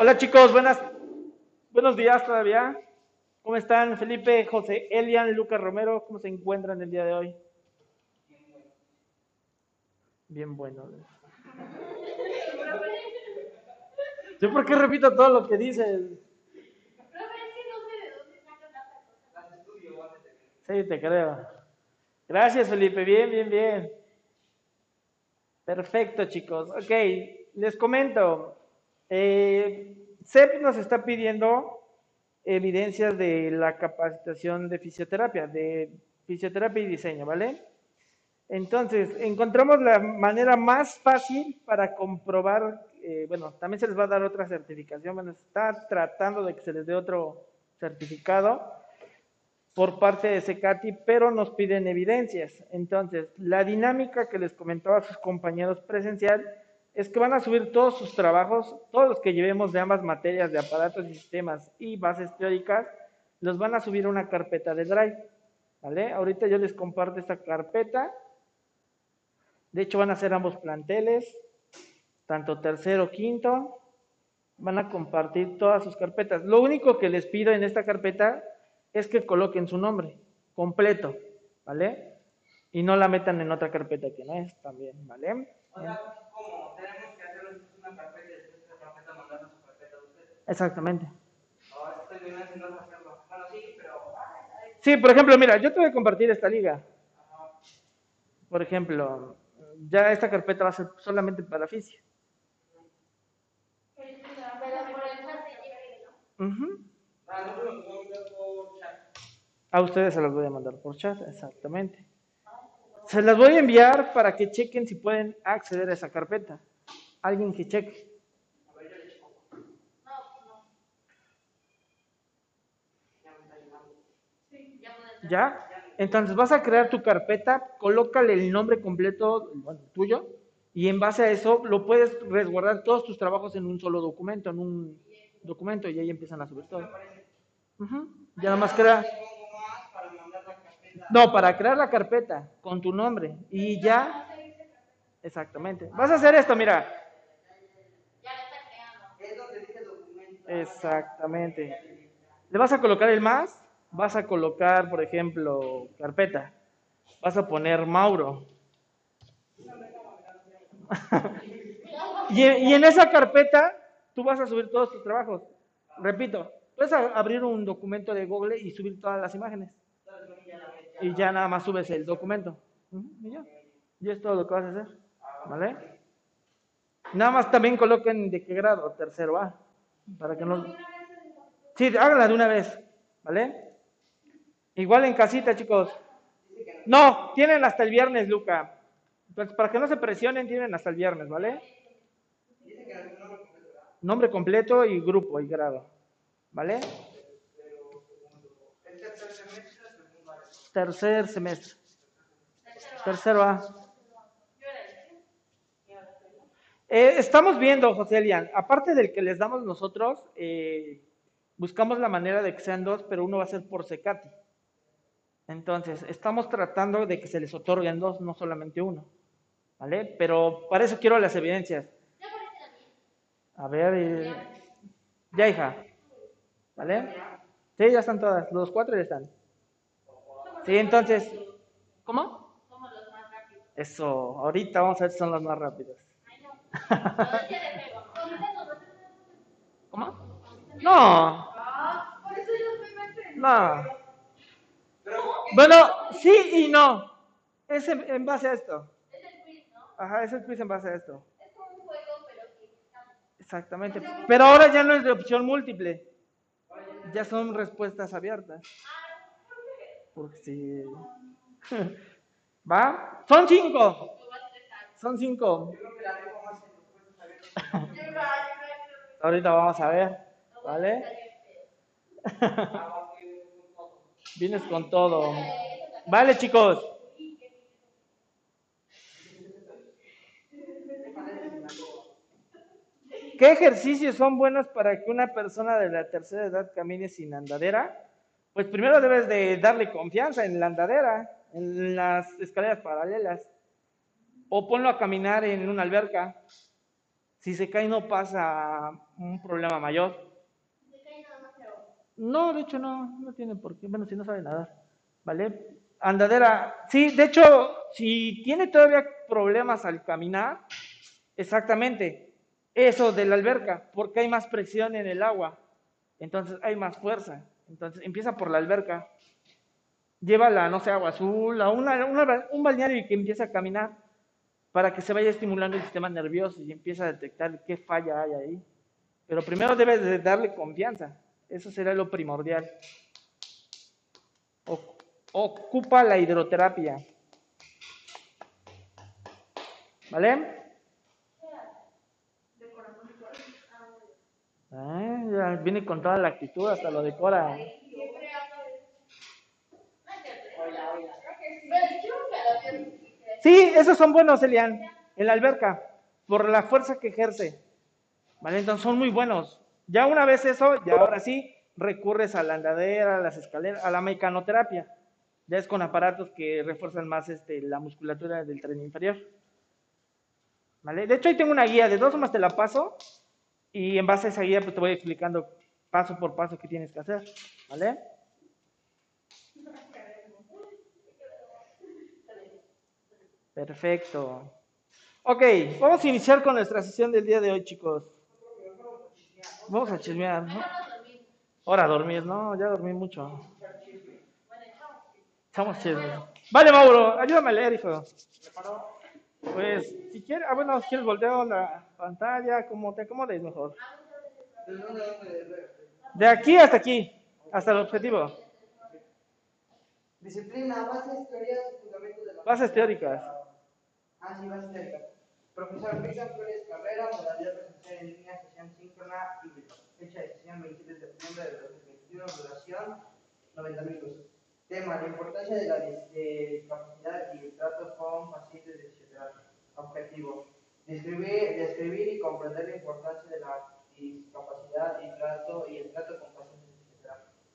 Hola chicos, buenas, buenos días todavía. ¿Cómo están? Felipe, José, Elian, Lucas Romero, ¿cómo se encuentran el día de hoy? Bien bueno. ¿Yo por qué repito todo lo que dices? Sí, te creo. Gracias, Felipe. Bien, bien, bien. Perfecto, chicos. Ok, les comento. Eh, CEP nos está pidiendo evidencias de la capacitación de fisioterapia, de fisioterapia y diseño, ¿vale? Entonces, encontramos la manera más fácil para comprobar, eh, bueno, también se les va a dar otra certificación, a estar tratando de que se les dé otro certificado por parte de Secati, pero nos piden evidencias. Entonces, la dinámica que les comentaba a sus compañeros presencial es que van a subir todos sus trabajos, todos los que llevemos de ambas materias de aparatos y sistemas y bases teóricas, los van a subir a una carpeta de Drive. ¿Vale? Ahorita yo les comparto esta carpeta. De hecho, van a ser ambos planteles, tanto tercero, quinto. Van a compartir todas sus carpetas. Lo único que les pido en esta carpeta es que coloquen su nombre completo, ¿vale? Y no la metan en otra carpeta que no es también, ¿vale? Exactamente. Sí, por ejemplo, mira, yo te voy a compartir esta liga. Por ejemplo, ya esta carpeta va a ser solamente para física. A ustedes se las voy a mandar por chat, exactamente. Se las voy a enviar para que chequen si pueden acceder a esa carpeta. Alguien que cheque. ¿Ya? Entonces vas a crear tu carpeta, colócale el nombre completo, bueno, tuyo, y en base a eso lo puedes resguardar todos tus trabajos en un solo documento, en un documento, y ahí empiezan a subir todo. Ya nada más crea. No, para crear la carpeta con tu nombre y ya. Exactamente. Vas a hacer esto, mira. Exactamente. Le vas a colocar el más vas a colocar, por ejemplo, carpeta. Vas a poner Mauro. y, en esa carpeta tú vas a subir todos tus trabajos. Repito, puedes abrir un documento de Google y subir todas las imágenes. Y ya nada más subes el documento. Y ya. Y es todo lo que vas a hacer. ¿Vale? Nada más también coloquen de qué grado, tercero A. Para que no. Sí, háganla de una vez. ¿Vale? Igual en casita, chicos. No, tienen hasta el viernes, Luca. Entonces, para que no se presionen, tienen hasta el viernes, ¿vale? Nombre completo y grupo y grado. ¿Vale? Tercer semestre. Tercero A. Eh, estamos viendo, José Elian, aparte del que les damos nosotros, eh, buscamos la manera de que sean dos, pero uno va a ser por Secati. Entonces, estamos tratando de que se les otorguen dos, no solamente uno. ¿Vale? Pero para eso quiero las evidencias. A ver, eh, ya hija. ¿Vale? Sí, ya están todas. Los cuatro ya están. Sí, entonces, ¿cómo? Somos los más rápidos. Eso, ahorita vamos a ver si son los más rápidos. ¿Cómo? No. No. Bueno, sí y no. Es en, base a esto. Es el quiz, ¿no? Ajá, es el quiz en base a esto. Es como un juego, pero que... Exactamente. Pero ahora ya no es de opción múltiple. Ya son respuestas abiertas. Porque sí. ¿Va? Son cinco. Son cinco. Ahorita vamos a ver. ¿Vale? Vienes con todo. Vale, chicos. ¿Qué ejercicios son buenos para que una persona de la tercera edad camine sin andadera? Pues primero debes de darle confianza en la andadera, en las escaleras paralelas. O ponlo a caminar en una alberca. Si se cae no pasa un problema mayor. No, de hecho no, no tiene por qué. Bueno, si no sabe nadar, ¿vale? Andadera, sí, de hecho, si tiene todavía problemas al caminar, exactamente, eso de la alberca, porque hay más presión en el agua, entonces hay más fuerza. Entonces empieza por la alberca, llévala, no sé, agua azul, a un balneario y que empiece a caminar para que se vaya estimulando el sistema nervioso y empiece a detectar qué falla hay ahí. Pero primero debes de darle confianza, eso será lo primordial. ocupa la hidroterapia. ¿Vale? Ah, ya viene con toda la actitud, hasta lo decora. Sí, esos son buenos, Elian, en la alberca, por la fuerza que ejerce. ¿Vale? Entonces son muy buenos. Ya una vez eso, ya ahora sí, recurres a la andadera, a las escaleras, a la mecanoterapia. Ya es con aparatos que refuerzan más este, la musculatura del tren inferior. ¿Vale? De hecho, ahí tengo una guía, de dos más te la paso, y en base a esa guía pues, te voy explicando paso por paso qué tienes que hacer. ¿Vale? Perfecto. Ok, vamos a iniciar con nuestra sesión del día de hoy, chicos. Vamos a chismear, ¿no? Ahora a dormir, ¿no? Ya dormí mucho. Estamos chismeando. Vale, Mauro, ayúdame a leer, hijo. Pues, si quieres, ah, bueno, si quieres volteo la pantalla, como te acomodes mejor. De aquí hasta aquí, hasta el objetivo. Disciplina, bases, teorías, fundamentos de la... Bases teóricas. Ah, sí, bases teóricas. Profesor Víctor Flores Carrera, modalidad presencial en línea, sesión síncrona y fecha de sesión 23 de septiembre de 2021, duración 90 minutos. Tema, la importancia de la discapacidad y el trato con pacientes de. Objetivo, describir, describir y comprender la importancia de la discapacidad y, trato, y el trato con pacientes de.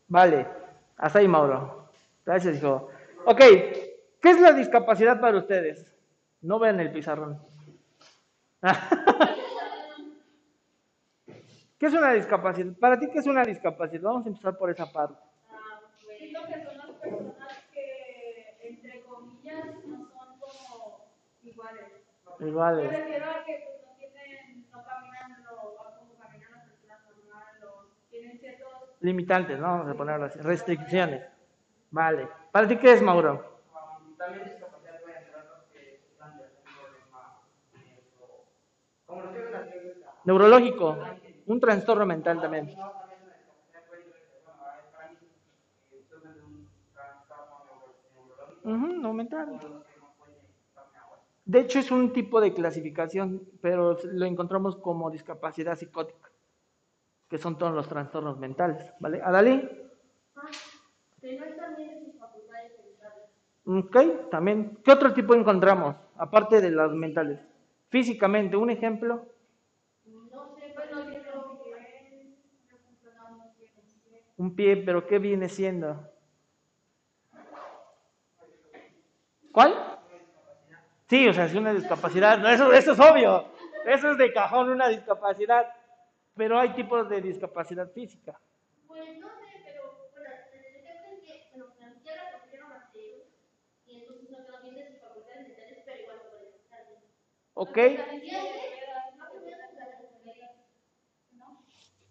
Vale, hasta ahí Mauro. Gracias, hijo. Ok, ¿qué es la discapacidad para ustedes? No vean el pizarrón. ¿Qué es una discapacidad? Para ti, ¿qué es una discapacidad? Vamos a empezar por esa parte. Siento que son las personas que, entre comillas, no son iguales. Iguales. Me refiero a que pues, no tienen, no caminan lo, como caminan las personas normales, tienen ciertos... Limitantes, ¿no? Vamos a ponerlo así. Restricciones. Vale. ¿Para ti qué es, Mauro? Um, también discapacidad puede entrar los que están de algún problema como lo Neurológico. Un trastorno mental también. neurológico, Ujú, no mental. o los que no pueden caminar. De hecho, es un tipo de clasificación, pero lo encontramos como discapacidad psicótica, que son todos los trastornos mentales. ¿Vale? ¿Adalí? Tener también sus facultades mentales. Ok, también. ¿Qué otro tipo encontramos, aparte de las mentales? Físicamente, un ejemplo. No sé, quiero que. Un pie, pero ¿qué viene siendo? ¿Cuál? Sí, o sea, es una discapacidad. No, eso, eso es obvio. Eso es de cajón una discapacidad. Pero hay tipos de discapacidad física. Pues no sé, pero bueno, el ejemplo es que bueno, financiera porque yo no la sé, y entonces no quedó bien de sus facultades mentales, pero igual no puede estar bien. ¿Ok?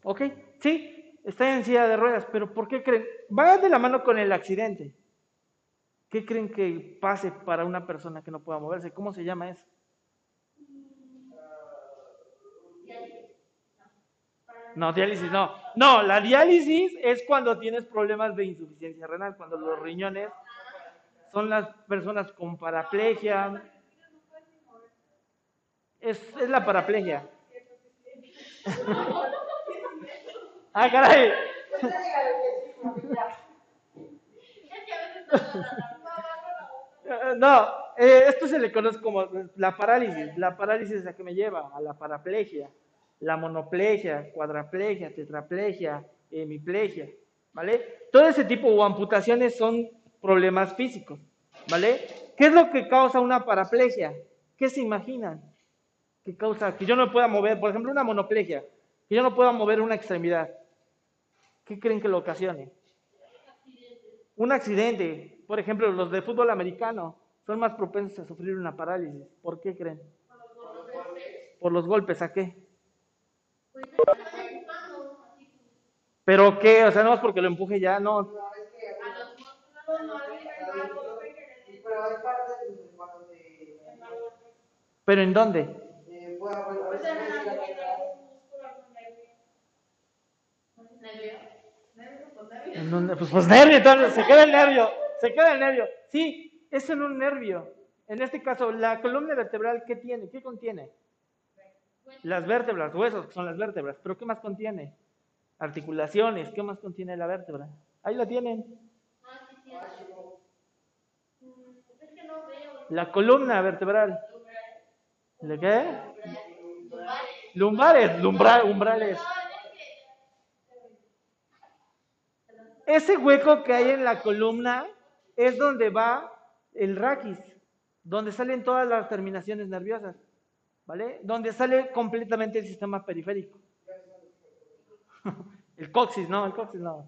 ¿Ok? Sí, está en silla de ruedas, pero ¿por qué creen? Va de la mano con el accidente. ¿Qué creen que pase para una persona que no pueda moverse? ¿Cómo se llama eso? No, diálisis no. No, la diálisis es cuando tienes problemas de insuficiencia renal, cuando los riñones son las personas con paraplegia. Es, es la paraplegia. ah, caray. Eh, No, eh, esto se le conoce como la parálisis. La parálisis es la que me lleva a la paraplegia, la monoplegia, cuadraplegia, tetraplegia, hemiplegia, ¿vale? Todo ese tipo o amputaciones son problemas físicos, ¿vale? ¿Qué es lo que causa una paraplegia? ¿Qué se imaginan? que causa que yo no pueda mover, por ejemplo, una monoplegia, que yo no pueda mover una extremidad. ¿Qué creen que lo ocasione? Un accidente. Por ejemplo, los de fútbol americano son más propensos a sufrir una parálisis. ¿Por qué creen? Por los golpes, ¿a qué? Pues están empujando, así como ¿Pero qué? O sea, no es porque lo empuje ya, no. A los pero en cuando se... ¿Pero en dónde? a a-. ¿En dónde? Pues, pues nervio, entonces, se queda el nervio, se queda el nervio. Sí, es en un nervio. En este caso, la columna vertebral, ¿qué tiene? ¿Qué contiene? Las vértebras, huesos, que son las vértebras. ¿Pero qué más contiene? Articulaciones, ¿qué más contiene la vértebra? Ahí la tienen. La columna vertebral. ¿De qué? Lumbares. Lumbares, umbrales. Ese hueco que hay en la columna es donde va el raquis, donde salen todas las terminaciones nerviosas, ¿vale? Donde sale completamente el sistema periférico. El coxis, no, el coxis no.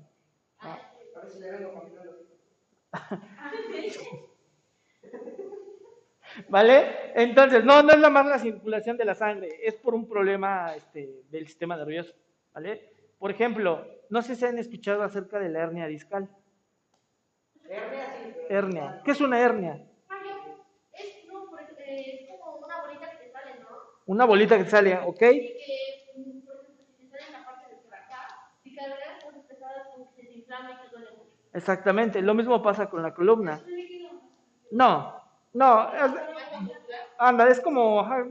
¿Vale? Entonces, no, no es la más la circulación de la sangre, es por un problema este, del sistema nervioso, ¿vale? Por ejemplo, no sé si han escuchado acerca de la hernia discal. Hernia, sí. Hernia. ¿Qué es una hernia? Es, no, eh, es como una bolita que te sale, ¿no? Una bolita que sale, ¿ok? Y que, por ejemplo, si te sale en la parte de por acá, si cargas cosas pesadas, como que se te inflama y te duele mucho. Exactamente, lo mismo pasa con la columna. Es un líquido. No, no, es- anda, es como ajá,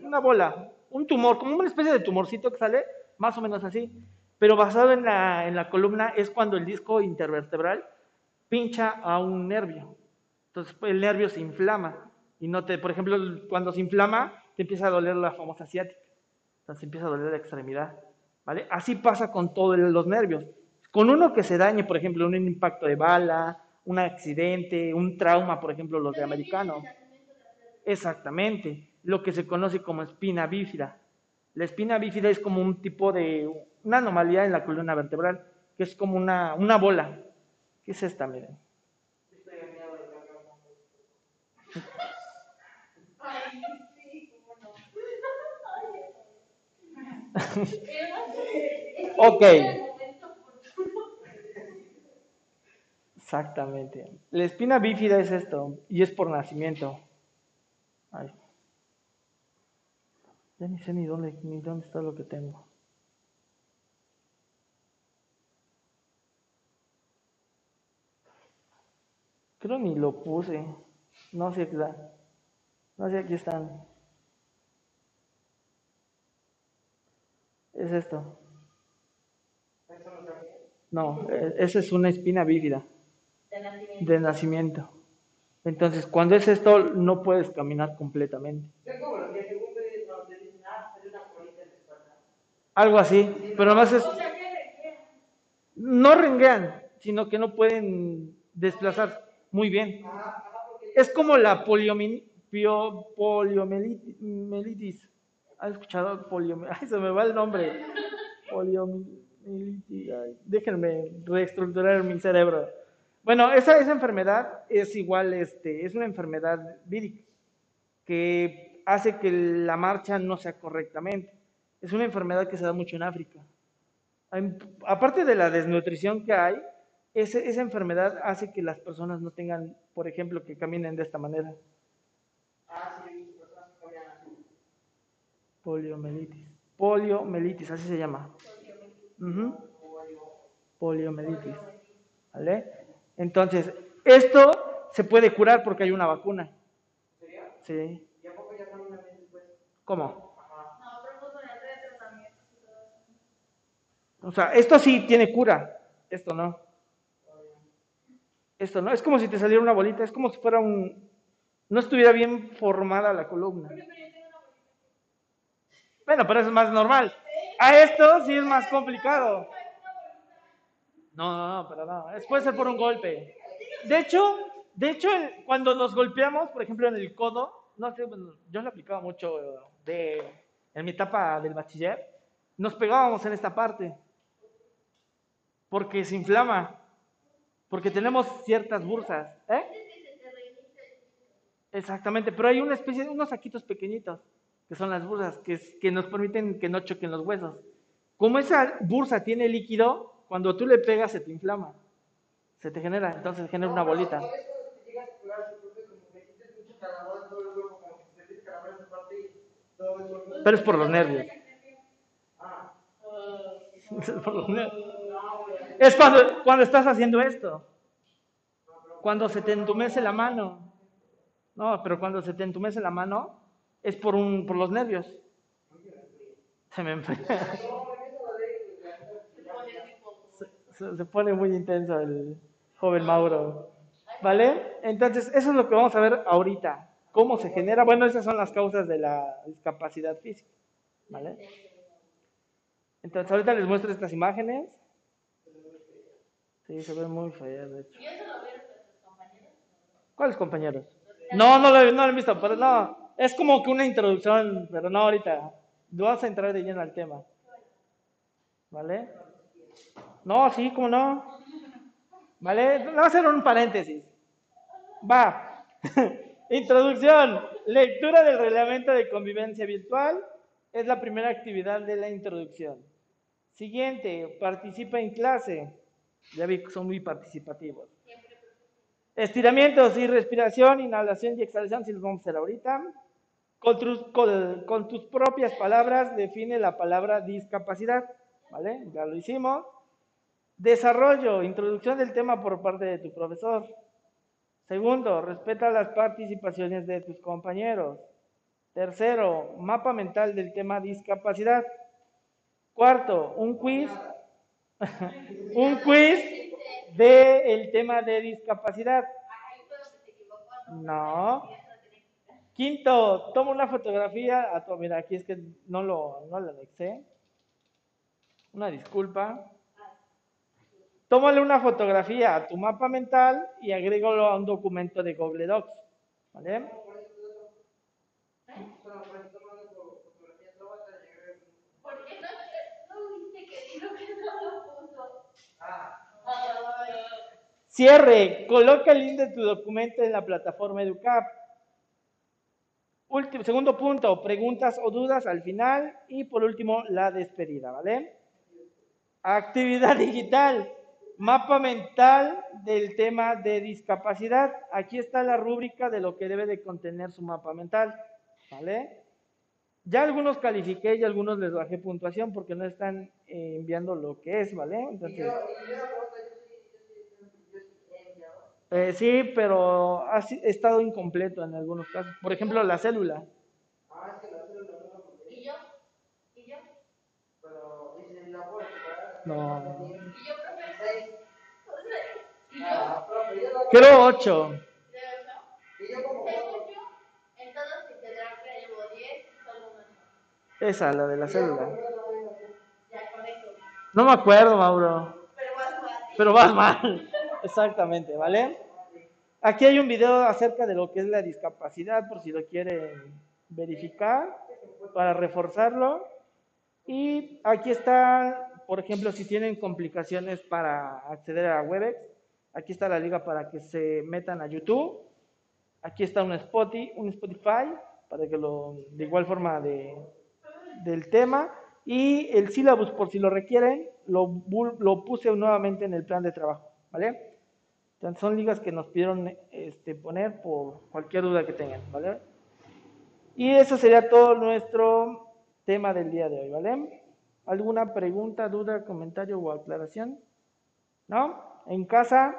una bola, un tumor, como una especie de tumorcito que sale, más o menos así, pero basado en la, en la columna es cuando el disco intervertebral pincha a un nervio. Entonces pues, el nervio se inflama y no te, por ejemplo, cuando se inflama te empieza a doler la famosa ciática, entonces empieza a doler la extremidad, ¿vale? Así pasa con todos los nervios. Con uno que se dañe, por ejemplo, un impacto de bala, un accidente, un trauma, por ejemplo, los de americano. Exactamente, lo que se conoce como espina bífida. La espina bífida es como un tipo de, una anomalía en la columna vertebral, que es como una, una bola. ¿Qué es esta? Miren. Ok. Exactamente. La espina bífida es esto, y es por nacimiento. Ay. Ya ni sé ni dónde, ni dónde está lo que tengo. Creo ni lo puse. No sé, está. No sé, aquí están. Es esto. No e- esa es una espina bífida De nacimiento. de nacimiento. Entonces, cuando es esto, no puedes caminar completamente. Ah. Algo así, pero además es, ¿qué no renguean, sino que no pueden desplazarse muy bien. Es como la poliomielitis. ¿Has escuchado poliomielitis? Ay, se me va el nombre. Poliomielitis. déjenme reestructurar mi cerebro. Bueno, esa, esa enfermedad es igual, este, es una enfermedad vírica que hace que la marcha no sea correctamente. Es una enfermedad que se da mucho en África. Aparte de la desnutrición que hay, ese- esa enfermedad hace que las personas no tengan, por ejemplo, que caminen de esta manera. Ah, sí, he visto personas que caminan así. Poliomielitis. Poliomielitis, así se llama. Poliomielitis. ¿Vale? Entonces, esto se puede curar porque hay una vacuna. Sí. ¿Y a poco ya caminan bien después? ¿Cómo? Eso. O sea, esto sí tiene cura, esto no. Esto no. Es como si te saliera una bolita, es como si fuera un... No estuviera bien formada la columna. Bueno, pero eso es más normal. A esto sí es más complicado. No, no, no, pero no. Es, puede ser por un golpe. De hecho, de hecho, el- cuando nos golpeamos, por ejemplo, en el codo, no sé, yo lo aplicaba mucho de, en mi etapa del bachiller, nos pegábamos en esta parte, porque se inflama, porque tenemos ciertas bursas, ¿eh? Exactamente, pero hay una especie de unos saquitos pequeñitos, que son las bursas, que, es- que nos permiten que no choquen los huesos. Como esa bursa tiene líquido, cuando tú le pegas se te inflama, se te genera, entonces genera una bolita. Pero es por los nervios. Ah. Es por los nervios. Es cuando, cuando estás haciendo esto. Cuando se te entumece la mano. No, pero cuando se te entumece la mano es por, un, por los nervios. Se me se- se pone muy intenso el joven Mauro. ¿Vale? Entonces, eso es lo que vamos a ver ahorita. ¿Cómo se genera? Bueno, esas son las causas de la discapacidad física. ¿Vale? Entonces, ahorita les muestro estas imágenes. Sí, se ve muy fea, de hecho. ¿Cuáles compañeros? No, no lo, he- no lo he visto, pero no. Es como que una introducción, pero no ahorita. Vas a entrar de lleno al tema. ¿Vale? No, sí, cómo no. ¿Vale? Vamos a hacer un paréntesis. Va. Introducción. Lectura del reglamento de convivencia virtual. Es la primera actividad de la introducción. Siguiente. Participa en clase. Ya vi que son muy participativos. Estiramientos y respiración, inhalación y exhalación, si los vamos a hacer ahorita. Con tus, propias palabras define la palabra discapacidad. ¿Vale? Ya lo hicimos. Desarrollo, introducción del tema por parte de tu profesor. Segundo, respeta las participaciones de tus compañeros. Tercero, mapa mental del tema discapacidad. Cuarto, un quiz. Un quiz del tema de discapacidad. No. Quinto, toma una fotografía. A tu, mira, aquí es que no lo, no lo anexé. Una disculpa. Tómale una fotografía a tu mapa mental y agrégalo a un documento de Google Docs. ¿Vale? Solo por eso tomando tu fotografía, no vas a llegar a- ¿Por qué no, no viste que dijo que no lo puso? Ah. Ay, Cierre. Coloca el link de tu documento en la plataforma EduCap. Último, segundo punto, preguntas o dudas al final. Y por último, la despedida, ¿vale? Actividad digital. Mapa mental del tema de discapacidad. Aquí está la rúbrica de lo que debe de contener su mapa mental, ¿vale? Ya algunos califiqué y algunos les bajé puntuación porque no están eh, enviando lo que es, ¿vale? Entonces, sí, yo sí, yo sí he enviado. Eh, sí, pero ha estado incompleto en algunos casos. Por ejemplo, la célula. Ah, es que la célula no ¿Y yo? ¿Y yo? pero dice la recuperar. No. ¿Y yo, profe? Seis. ¿Y yo? Creo ocho. Y yo como en todos llevo 10, solo. Esa, la de la célula. Ya con eso. No me acuerdo, Mauro. Pero más fácil. Pero vas mal. Exactamente, ¿vale? Aquí hay un video acerca de lo que es la discapacidad, por si lo quieren verificar, para reforzarlo. Y aquí está, por ejemplo, si tienen complicaciones para acceder a Webex, aquí está la liga para que se metan a YouTube. Aquí está un Spotify, un Spotify para que lo, de igual forma de, del tema. Y el sílabus, por si lo requieren, lo, lo puse nuevamente en el plan de trabajo, ¿vale? Son ligas que nos pidieron este, poner por cualquier duda que tengan, ¿vale? Y eso sería todo nuestro tema del día de hoy, ¿vale? ¿Alguna pregunta, duda, comentario o aclaración? ¿No? En casa,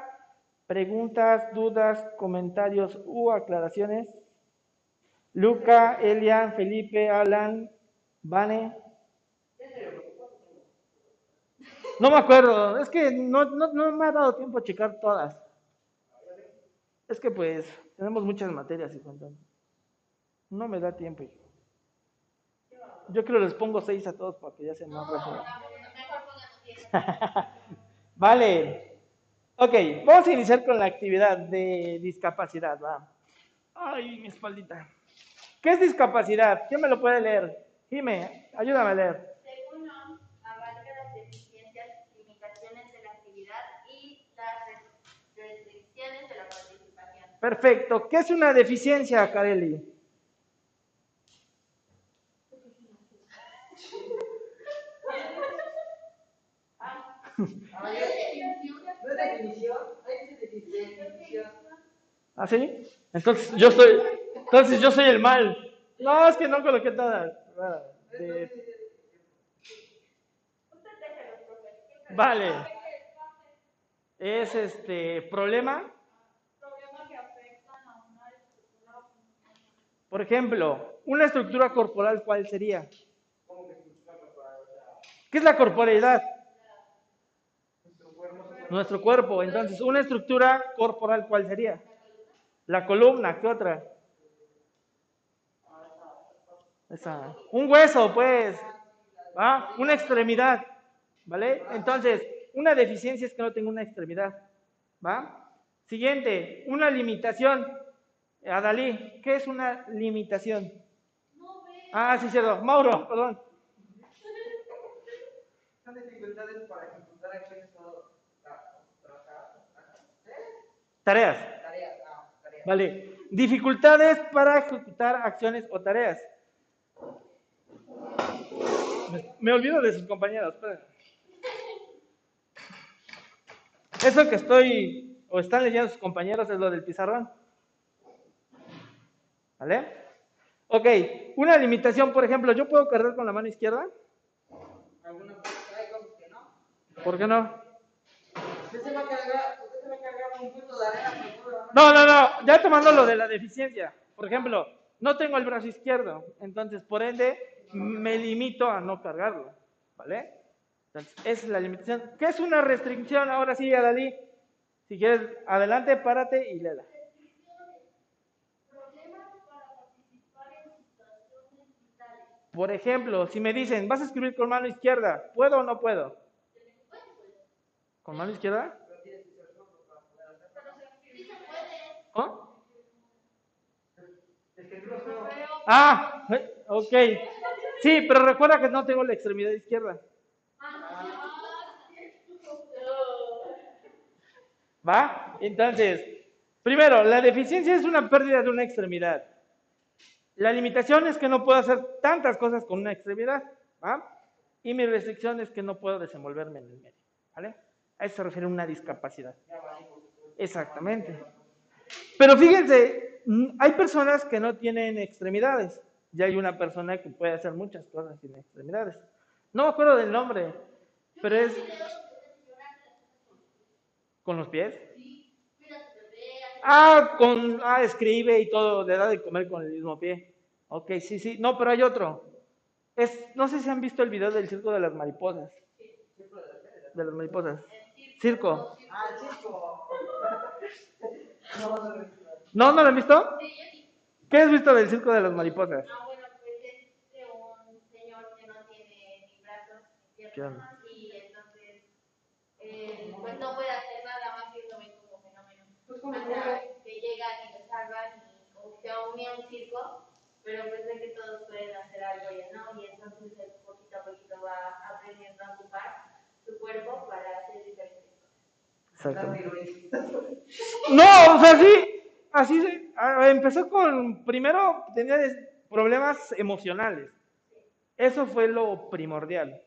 preguntas, dudas, comentarios u aclaraciones. Luca, Elian, Felipe, Alan, Vane. No me acuerdo, es que no, no, no me ha dado tiempo a checar todas. Es que pues tenemos muchas materias y entonces no me da tiempo. Yo creo que les pongo seis a todos para que ya sean más rápido. Mejor pónganos 10. Vale. Ok, vamos a iniciar con la actividad de discapacidad, va. Ay, mi espaldita. ¿Qué es discapacidad? ¿Quién me lo puede leer? Jime, ayúdame a leer. Según OMS, abarca las deficiencias, limitaciones de la actividad y las res- restricciones de la participación. Perfecto. ¿Qué es una deficiencia, Kareli? Ah, ya- ¿No es definición? Ahí dice defi- definición. ¿Ah, sí? Entonces yo soy, entonces yo soy el mal. No, es que no coloqué. Ah, de- Usted déjelo, profe. ¿Qué Vale. Es este problema. Problemas que afectan a una estructura o función. Por ejemplo, una estructura corporal, ¿cuál sería? ¿Qué es la corporeidad? Nuestro cuerpo. Entonces, una estructura corporal, ¿cuál sería? La columna, ¿qué otra? Esa. Un hueso, pues. ¿Va? Una extremidad. ¿Vale? Entonces, una deficiencia es que no tengo una extremidad. ¿Va? Siguiente, una limitación. Adalí, ¿qué es una limitación? Ah, sí, cierto. Mauro, perdón. Son dificultades para ejecutar acciones o trabajar. ¿Eh? Tareas. Tareas. Ah, tareas. Vale. Dificultades para ejecutar acciones o tareas. Me, me olvido de sus compañeros. Eso que estoy o están leyendo sus compañeros es lo del pizarrón. ¿Vale? Ok, una limitación, por ejemplo, ¿yo puedo cargar con la mano izquierda? Cosas que no. ¿Por qué no? Usted se va a cargar, usted se va a cargar un punto de arena, No, no, no, ya tomando lo de la deficiencia. Por ejemplo, no tengo el brazo izquierdo, entonces por ende me limito a no cargarlo, ¿vale? Entonces, esa es la limitación. ¿Qué es una restricción? Ahora sí, Adalí, si quieres, adelante, párate y léela. Problemas para participar en situaciones vitales. Por ejemplo, si me dicen, vas a escribir con mano izquierda, ¿puedo o no puedo? ¿Con mano izquierda? Ah, ok. Sí, pero recuerda que no tengo la extremidad izquierda. ¿Va? Entonces, primero, la deficiencia es una pérdida de una extremidad. La limitación es que no puedo hacer tantas cosas con una extremidad. ¿va? Y mi restricción es que no puedo desenvolverme en el medio. ¿Vale? A eso se refiere una discapacidad. Exactamente. Pero fíjense, mm, hay personas que no tienen extremidades. Y hay una persona que puede hacer muchas cosas sin extremidades. No me acuerdo del nombre, pero es... ¿Con los pies? Ah, con, ah, escribe y todo, le da de comer con el mismo pie. Ok, sí, sí. No, pero hay otro. Es, no sé si han visto el video del circo de las mariposas. De las mariposas. Circo. Ah, el circo. No, no, no. ¿No? ¿No lo han visto? ¿Qué has visto del circo de las mariposas? Ah, bueno, pues es de un señor que no tiene ni brazos ni ¿Qué piernas onda? y entonces eh, pues no puede hacer nada más que lo ven como fenómeno. Pues como Hasta que llegan y lo salvan y como que se une a un circo, pero pues ve que todos pueden hacer algo ya no y entonces él poquito a poquito va aprendiendo a ocupar su cuerpo para hacer diferentes cosas. No, o sea, sí, así se- ah, empezó con, primero tenía des- problemas emocionales. Eso fue lo primordial.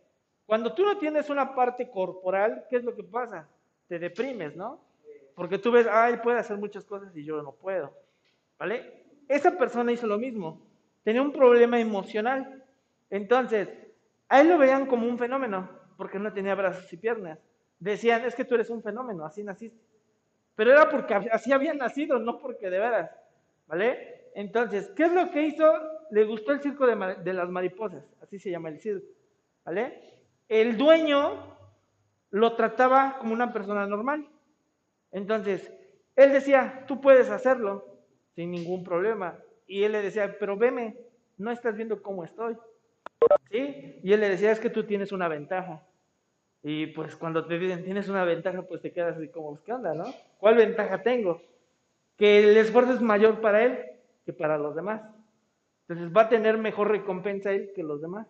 Cuando tú no tienes una parte corporal, ¿qué es lo que pasa? Te deprimes, ¿no? Porque tú ves, ay, puede hacer muchas cosas y yo no puedo. ¿Vale? Esa persona hizo lo mismo. Tenía un problema emocional. Entonces, a él lo veían como un fenómeno, porque no tenía brazos y piernas. Decían, es que tú eres un fenómeno, así naciste. Pero era porque así había nacido, no porque de veras. ¿Vale? Entonces, ¿qué es lo que hizo? Le gustó el circo de, de las mariposas, así se llama el circo. ¿Vale? El dueño lo trataba como una persona normal. Entonces, él decía, tú puedes hacerlo sin ningún problema. Y él le decía, pero veme, no estás viendo cómo estoy. ¿Sí? Y él le decía, es que tú tienes una ventaja. Y pues cuando te dicen, tienes una ventaja, pues te quedas así como, ¿qué onda, no? ¿Cuál ventaja tengo? Que el esfuerzo es mayor para él que para los demás. Entonces va a tener mejor recompensa él que los demás.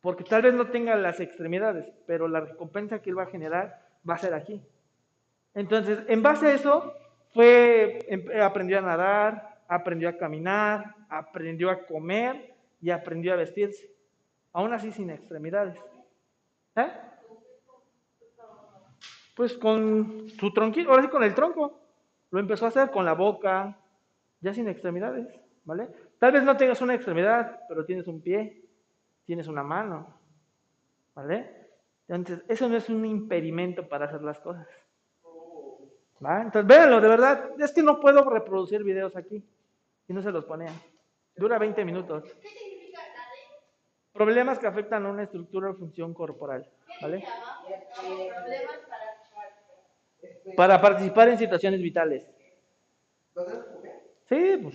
Porque tal vez no tenga las extremidades, pero la recompensa que él va a generar va a ser aquí. Entonces, en base a eso, fue, em- aprendió a nadar, aprendió a caminar, aprendió a comer y aprendió a vestirse. Aún así sin extremidades. ¿Eh? Pues con su tronquito, ahora sí con el tronco. Lo empezó a hacer con la boca, ya sin extremidades, ¿vale? Tal vez no tengas una extremidad, pero tienes un pie, tienes una mano, ¿vale? Entonces, eso no es un impedimento para hacer las cosas. ¿Va? Entonces, véanlo, de verdad, es que no puedo reproducir videos aquí y no se los ponía. Dura 20 minutos. ¿Qué significa? Problemas que afectan a una estructura o función corporal, ¿Qué ¿vale? para participar en situaciones vitales. Sí, pues,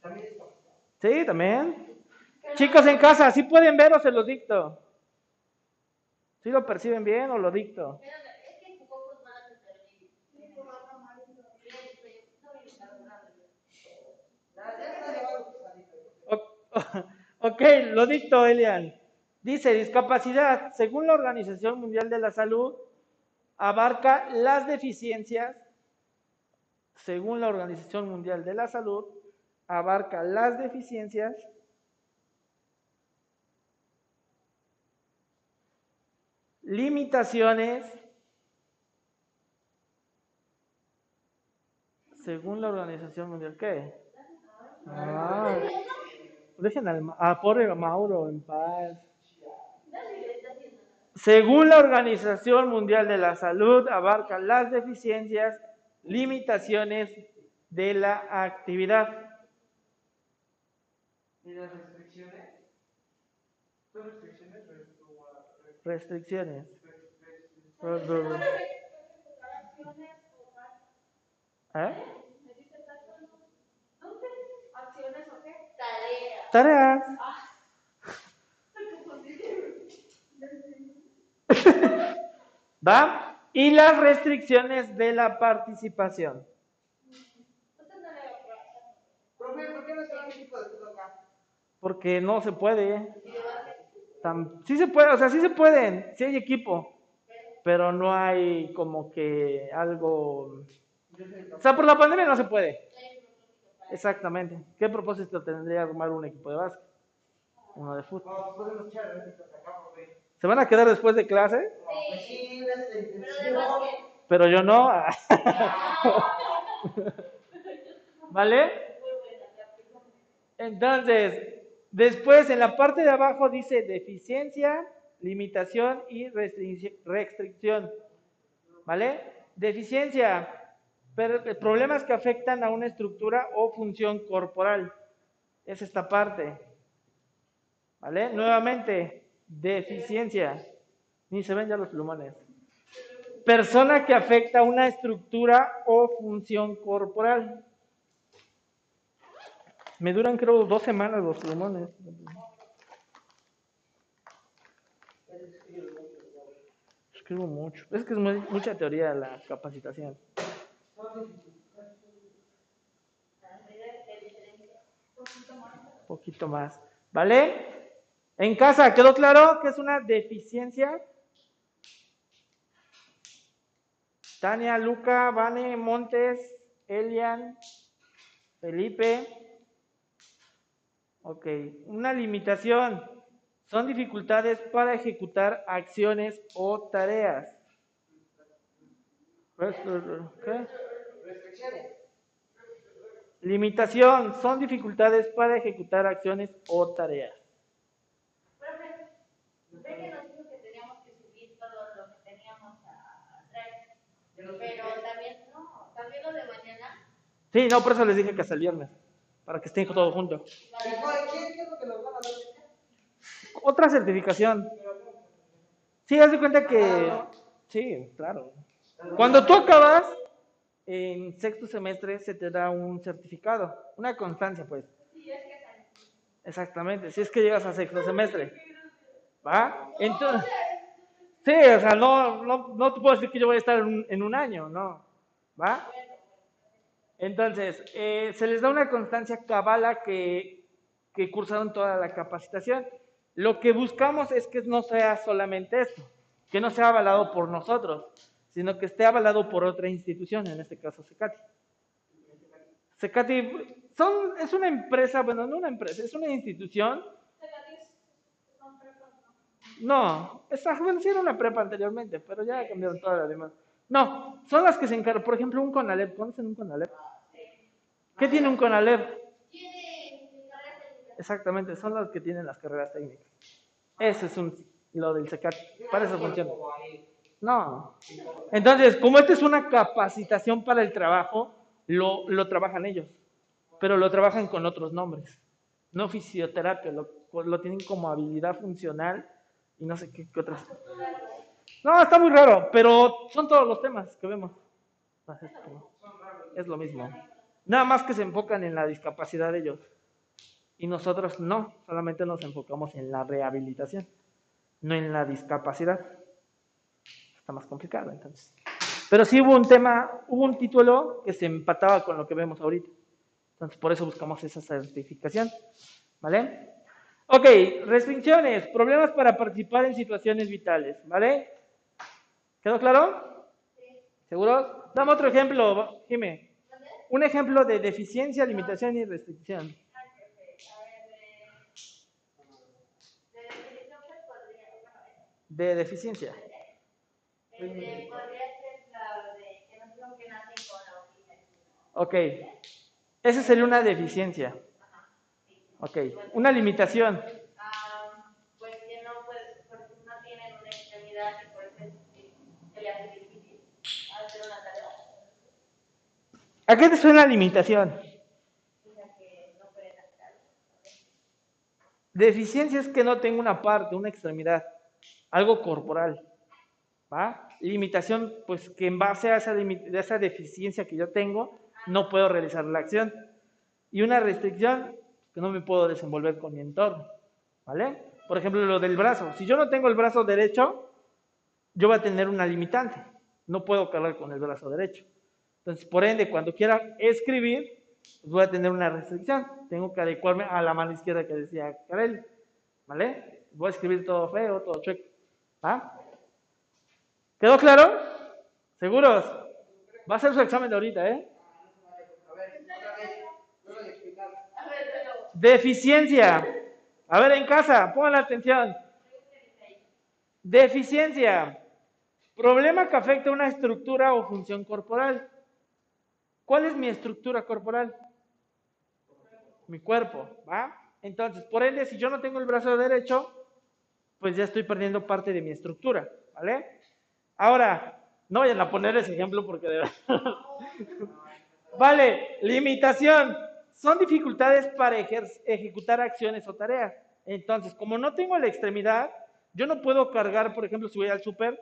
También es como- sí, también. Chicos en casa, ¿sí pueden ver o se los dicto? ¿Sí lo perciben bien o lo dicto? Pero es que un poco más intervenir. Ya, ya está llevando tu salida. O- Ok, lo dicto, Elian. Dice, discapacidad, según la Organización Mundial de la Salud, abarca las deficiencias, según la Organización Mundial de la Salud, abarca las deficiencias limitaciones, según la Organización Mundial, ¿qué? Ah, dejen al a pobre Mauro en paz. Según la Organización Mundial de la Salud, abarca las deficiencias, limitaciones de la actividad. ¿Y las restricciones? ¿Son restricciones Restricciones. ¿Eh? ¿Acciones o qué? Tarea. ¿Va? Y las restricciones de la participación. Porque no se puede. Sí se puede, o sea, sí se pueden, sí hay equipo, pero no hay como que algo... O sea, por la pandemia no se puede. Exactamente. ¿Qué propósito tendría armar un equipo de básquet? Uno de fútbol. Profe. ¿Se van a quedar después de clase? Pues sí, Pero yo no. ¿Vale? Entonces, después en la parte de abajo dice deficiencia, limitación y restric- restricción. ¿Vale? Deficiencia, per- problemas que afectan a una estructura o función corporal. Es esta parte. ¿Vale? Nuevamente, deficiencia. Ni se ven ya los plumones. Persona que afecta una estructura o función corporal. Me duran creo dos semanas los plumones. Escribo mucho. Es que es mucha teoría la capacitación. Un poquito más. ¿Vale? En casa, ¿quedó claro que es una deficiencia? Tania, Luca, Vane, Montes, Elian, Felipe. Ok, una limitación. Son dificultades para ejecutar acciones o tareas. ¿Qué? Limitación. Son dificultades para ejecutar acciones o tareas. Pero también, no, también lo de mañana. Sí, no, por eso les dije que hasta el viernes. Para que estén todos juntos. ¿Y cuál- ¿Quién qué es lo que nos van a dar? Otra certificación. Sí, haz de cuenta que. Sí, claro. Cuando tú acabas, en sexto semestre se te da un certificado, una constancia, pues. Exactamente, si es que llegas a sexto semestre. ¿Va? Entonces. Sí, o sea, no, no, no te puedo decir que yo voy a estar en un, en un año, no. ¿Va? Entonces, eh, se les da una constancia cabala que que cursaron toda la capacitación. Lo que buscamos es que no sea solamente esto, que no sea avalado por nosotros, sino que esté avalado por otra institución, en este caso Secati. Secati son, es una empresa, bueno, no una empresa, es una institución. No, esa, bueno, sí era una prepa anteriormente, pero ya cambiaron todas las demás. No, son las que se encargan, por ejemplo, un CONALEP. ¿Conocen un CONALEP? ¿Qué tiene un CONALEP? Exactamente, son las que tienen las carreras técnicas. Ese es un, lo del SECAT, para eso funciona. No. Entonces, como esta es una capacitación para el trabajo, lo, lo trabajan ellos, pero lo trabajan con otros nombres. No fisioterapia, lo, lo tienen como habilidad funcional y no sé qué, qué otras. No, está muy raro, pero son todos los temas que vemos. Es lo mismo. Nada más que se enfocan en la discapacidad de ellos. Y nosotros no, solamente nos enfocamos en la rehabilitación, no en la discapacidad. Está más complicado entonces. Pero sí hubo un tema, hubo un título que se empataba con lo que vemos ahorita. Entonces por eso buscamos esa certificación. ¿Vale? Ok, restricciones, problemas para participar en situaciones vitales. ¿Vale? ¿Quedó claro? ¿Seguro? Dame otro ejemplo, Jimé. Un ejemplo de deficiencia, limitación y restricción. De deficiencia. Este, podría ser la que no son que nacen con autismo. Ok. Esa sería una deficiencia. Ok. Una limitación. Ah, pues que no, pues, porque no tienen una extremidad y por eso es- se le hace difícil hacer una tarea. ¿A qué te suena limitación? Deficiencia es que no tengo una parte, una extremidad, algo corporal. ¿Va? Limitación, pues que en base a esa, deficiencia que yo tengo, no puedo realizar la acción. Y una restricción, que no me puedo desenvolver con mi entorno. ¿Vale? Por ejemplo, lo del brazo. Si yo no tengo el brazo derecho, yo voy a tener una limitante. No puedo cargar con el brazo derecho. Entonces, por ende, cuando quiera escribir, pues voy a tener una restricción. Tengo que adecuarme a la mano izquierda que decía Karel. ¿Vale? Voy a escribir todo feo, todo chueco. ¿Va? ¿Quedó claro? ¿Seguros? Va a ser su examen de ahorita, ¿eh? A. A. Deficiencia. A ver, en casa, pongan la atención. Deficiencia. Problema que afecta una estructura o función corporal. ¿Cuál es mi estructura corporal? Mi cuerpo, ¿va? Entonces, por ende, si yo no tengo el brazo derecho, pues ya estoy perdiendo parte de mi estructura, ¿vale? Ahora, no vayan a poner ese ejemplo porque de verdad. Vale, limitación. Son dificultades para ejecutar acciones o tareas. Entonces, como no tengo la extremidad, yo no puedo cargar, por ejemplo, si voy al súper,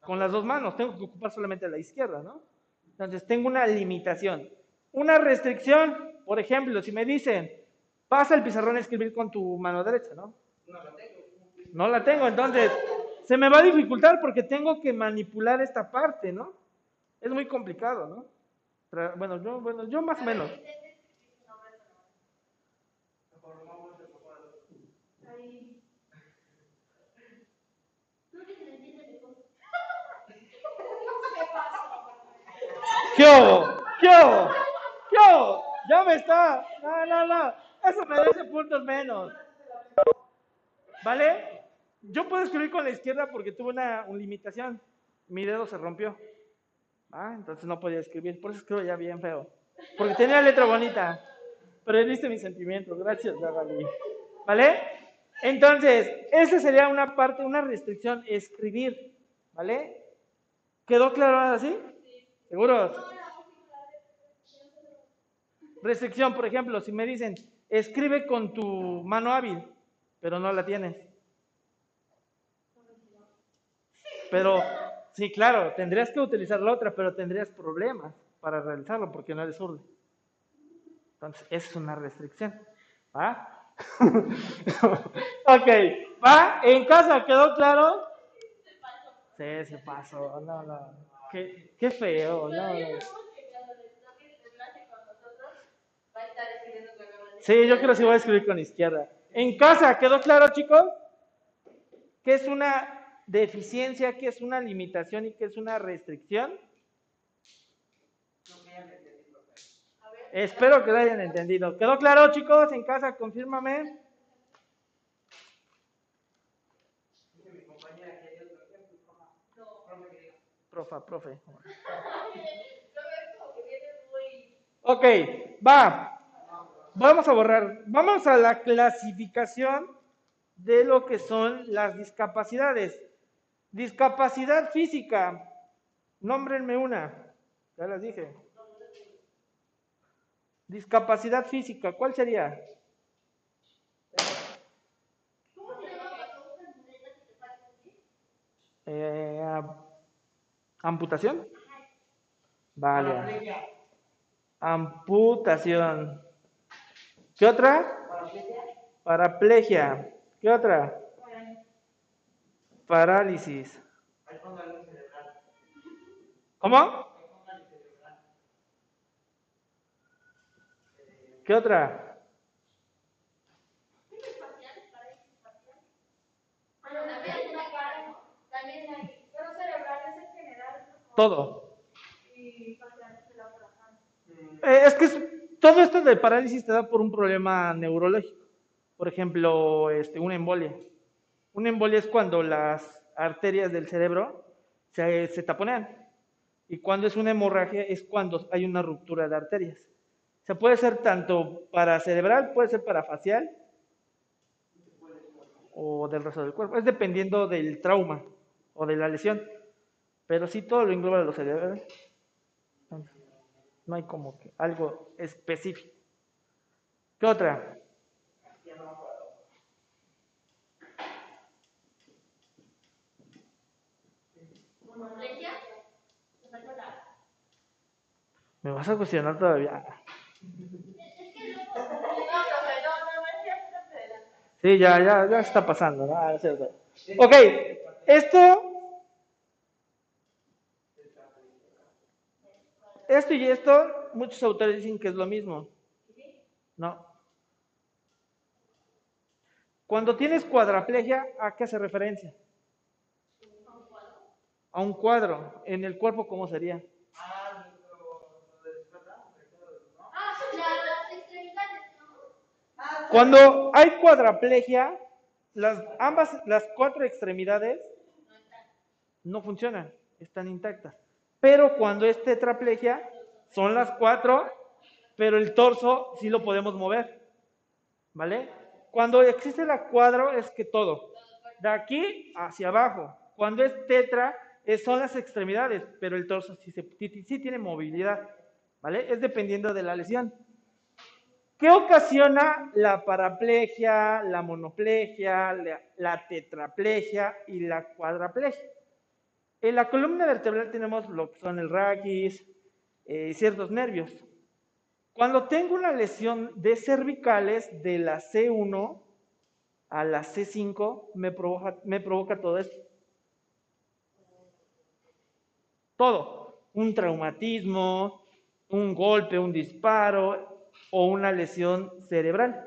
con las dos manos, tengo que ocupar solamente la izquierda, ¿no? Entonces, tengo una limitación. Una restricción, por ejemplo, si me dicen, pasa el pizarrón a escribir con tu mano derecha, ¿no? No la tengo, entonces se me va a dificultar porque tengo que manipular esta parte, ¿no? Es muy complicado, ¿no? Tra- Bueno, yo, bueno, yo más o menos. ¿Qué hubo? ¿Qué hubo? ¿Qué hubo? Ya me está. No, no, no. Eso merece puntos menos. ¿Vale? Yo puedo escribir con la izquierda porque tuve una, limitación. Mi dedo se rompió. Ah, entonces no podía escribir. Por eso escribo ya bien feo. Porque tenía letra bonita. Pero viste mis sentimientos. Gracias. ¿Vale? Entonces, esa sería una parte, una restricción, escribir. ¿Vale? ¿Quedó claro ahora sí? ¿Seguros? Restricción, por ejemplo, si me dicen, escribe con tu mano hábil, pero no la tienes. Pero, sí, claro, tendrías que utilizar la otra, pero tendrías problemas para realizarlo porque no eres zurdo. Entonces, esa es una restricción. ¿Va? ok, ¿va? ¿En casa quedó claro? Sí, se pasó. No, no. Qué, qué feo. No, que Sí, yo creo que sí voy a escribir con izquierda. En casa, ¿quedó claro, chicos? ¿Qué es una deficiencia, qué es una limitación y qué es una restricción? Espero que lo hayan entendido. ¿Quedó claro, chicos? En casa, confírmame. Que profa. Profe, que que. Ok, va. Vamos a borrar. Vamos a la clasificación de lo que son las discapacidades. Discapacidad física. Nómbrenme una. Ya las dije. Discapacidad física. ¿Cuál sería? Eh, am- ¿Amputación? Vale. Amputación. ¿Qué otra? Paraplegia. ¿Qué otra? Parálisis. ¿Cómo? ¿Qué otra? Todo. Eh, es que todo esto de parálisis te da por un problema neurológico. Por ejemplo, este, una embolia. Una embolia es cuando las arterias del cerebro se, se taponean. Y cuando es una hemorragia es cuando hay una ruptura de arterias. O sea, puede ser tanto para cerebral, puede ser para facial o del resto del cuerpo. Es dependiendo del trauma o de la lesión. Pero sí todo lo engloba lo cerebral. No hay como que algo específico. ¿Qué otra? ya no me acuerdo. ¿Hemorragia? ¿Te faltó la? ¿Me vas a cuestionar todavía? Sí, ya, ya, ya está pasando, ¿no? Ah. Ok, esto. Esto y esto, muchos autores dicen que es lo mismo. No. Cuando tienes cuadraplegia, ¿a qué hace referencia? A un cuadro. En el cuerpo, ¿cómo sería? Ah, lo, lo de despertar, ¿no? Ah, las extremidades, ¿no? Ah, Cuando hay cuadraplegia, las, ambas, las cuatro extremidades no funcionan, están intactas. Pero cuando es tetraplegia, son las cuatro, pero el torso sí lo podemos mover. ¿Vale? Cuando existe la cuadro es que todo, de aquí hacia abajo. Cuando es tetra, son las extremidades, pero el torso sí, se- sí tiene movilidad. ¿Vale? Es dependiendo de la lesión. ¿Qué ocasiona la paraplegia, la monoplegia, la, la tetraplegia y la cuadraplegia? En la columna vertebral tenemos lo que son el raquis eh, ciertos nervios. Cuando tengo una lesión de cervicales de la C1 a la C5, me provoca, me provoca todo esto. Todo. Un traumatismo, un golpe, un disparo o una lesión cerebral.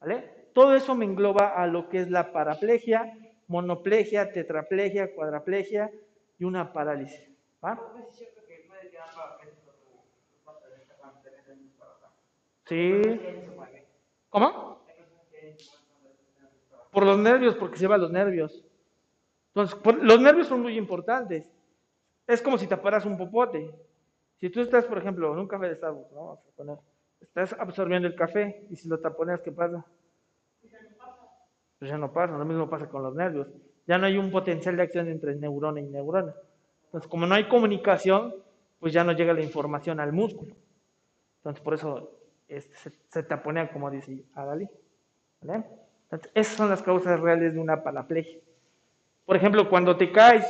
¿Vale? Todo eso me engloba a lo que es la paraplegia, monoplegia, tetraplegia, cuadraplegia y una parálisis. ¿va? Que sí. ¿Cómo? Por los nervios, porque se lleva los nervios. Entonces, por- los nervios son muy importantes. Es como si taparas un popote. Si tú estás, por ejemplo, en un café de Starbucks, ¿no? Estás absorbiendo el café y si lo taponeas, ¿qué pasa? Pues ya no pasa, lo mismo pasa con los nervios. Ya no hay un potencial de acción entre neurona y neurona. Entonces, como no hay comunicación, pues ya no llega la información al músculo. Entonces, por eso este, se, se taponea, como dice Adalí. ¿Vale? Entonces, esas son las causas reales de una paraplegia. Por ejemplo, cuando te caes.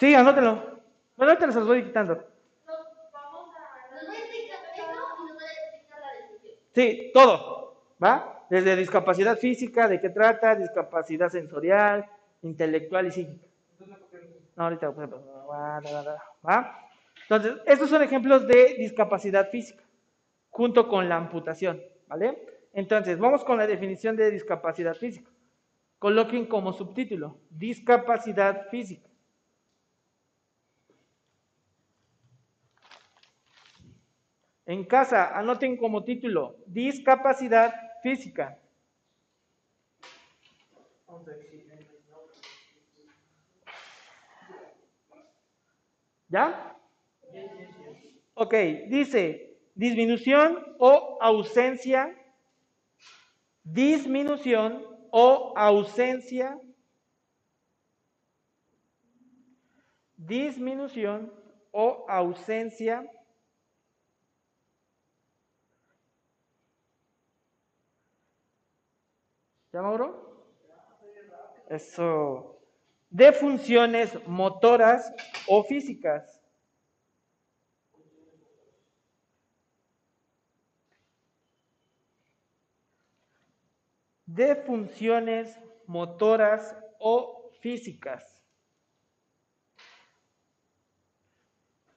Sí, anótenlo. Bueno, ahorita se los voy quitando. Nos vamos a. Nos va a explicar eso y nos va a explicar la decisión. Sí, todo. ¿Va? Desde discapacidad física, de qué trata, discapacidad sensorial, intelectual y psíquica. No, ahorita. ¿Va? Entonces, estos son ejemplos de discapacidad física. junto con la amputación, ¿vale? Entonces, vamos con la definición de discapacidad física. Coloquen como subtítulo, discapacidad física. En casa, anoten como título, discapacidad física. ¿Ya? Ok, dice disminución o ausencia, disminución o ausencia, disminución o ausencia ¿Ya, Mauro? Eso. De funciones motoras o físicas. De funciones motoras o físicas.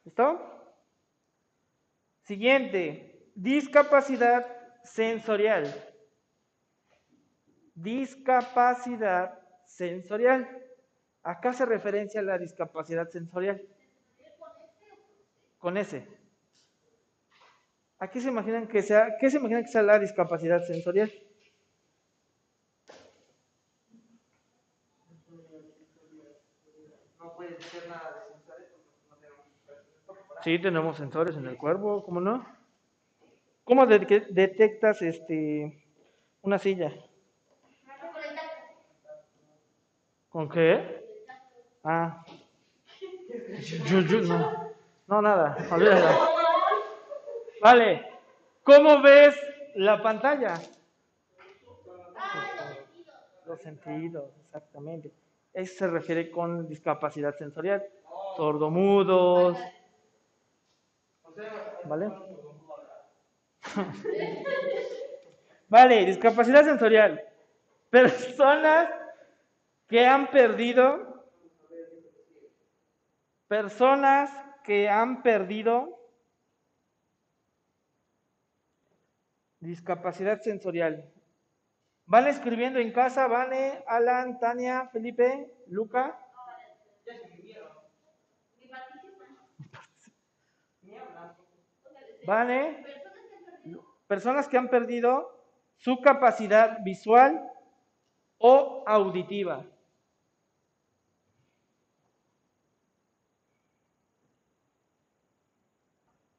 ¿Listo? Siguiente, discapacidad sensorial. Discapacidad sensorial. Acá se referencia a la discapacidad sensorial. Con ese. Aquí se imaginan que sea, ¿qué se imaginan que sea la discapacidad sensorial? No puede ser nada de sensores porque no tenemos sensores. Sí, tenemos sensores en el cuerpo, ¿cómo no? ¿Cómo de- detectas este una silla? ¿Con qué? Ah. No. No, nada. olvídalo. Vale. ¿Cómo ves la pantalla? Los sentidos, exactamente. Eso se refiere con discapacidad sensorial. Sordomudos. ¿Vale? Vale, discapacidad sensorial. Personas que han perdido, personas que han perdido discapacidad sensorial. ¿Van escribiendo en casa? ¿Vane, Alan, Tania, Felipe, Luca? ¿Vane? Personas que han perdido su capacidad visual o auditiva.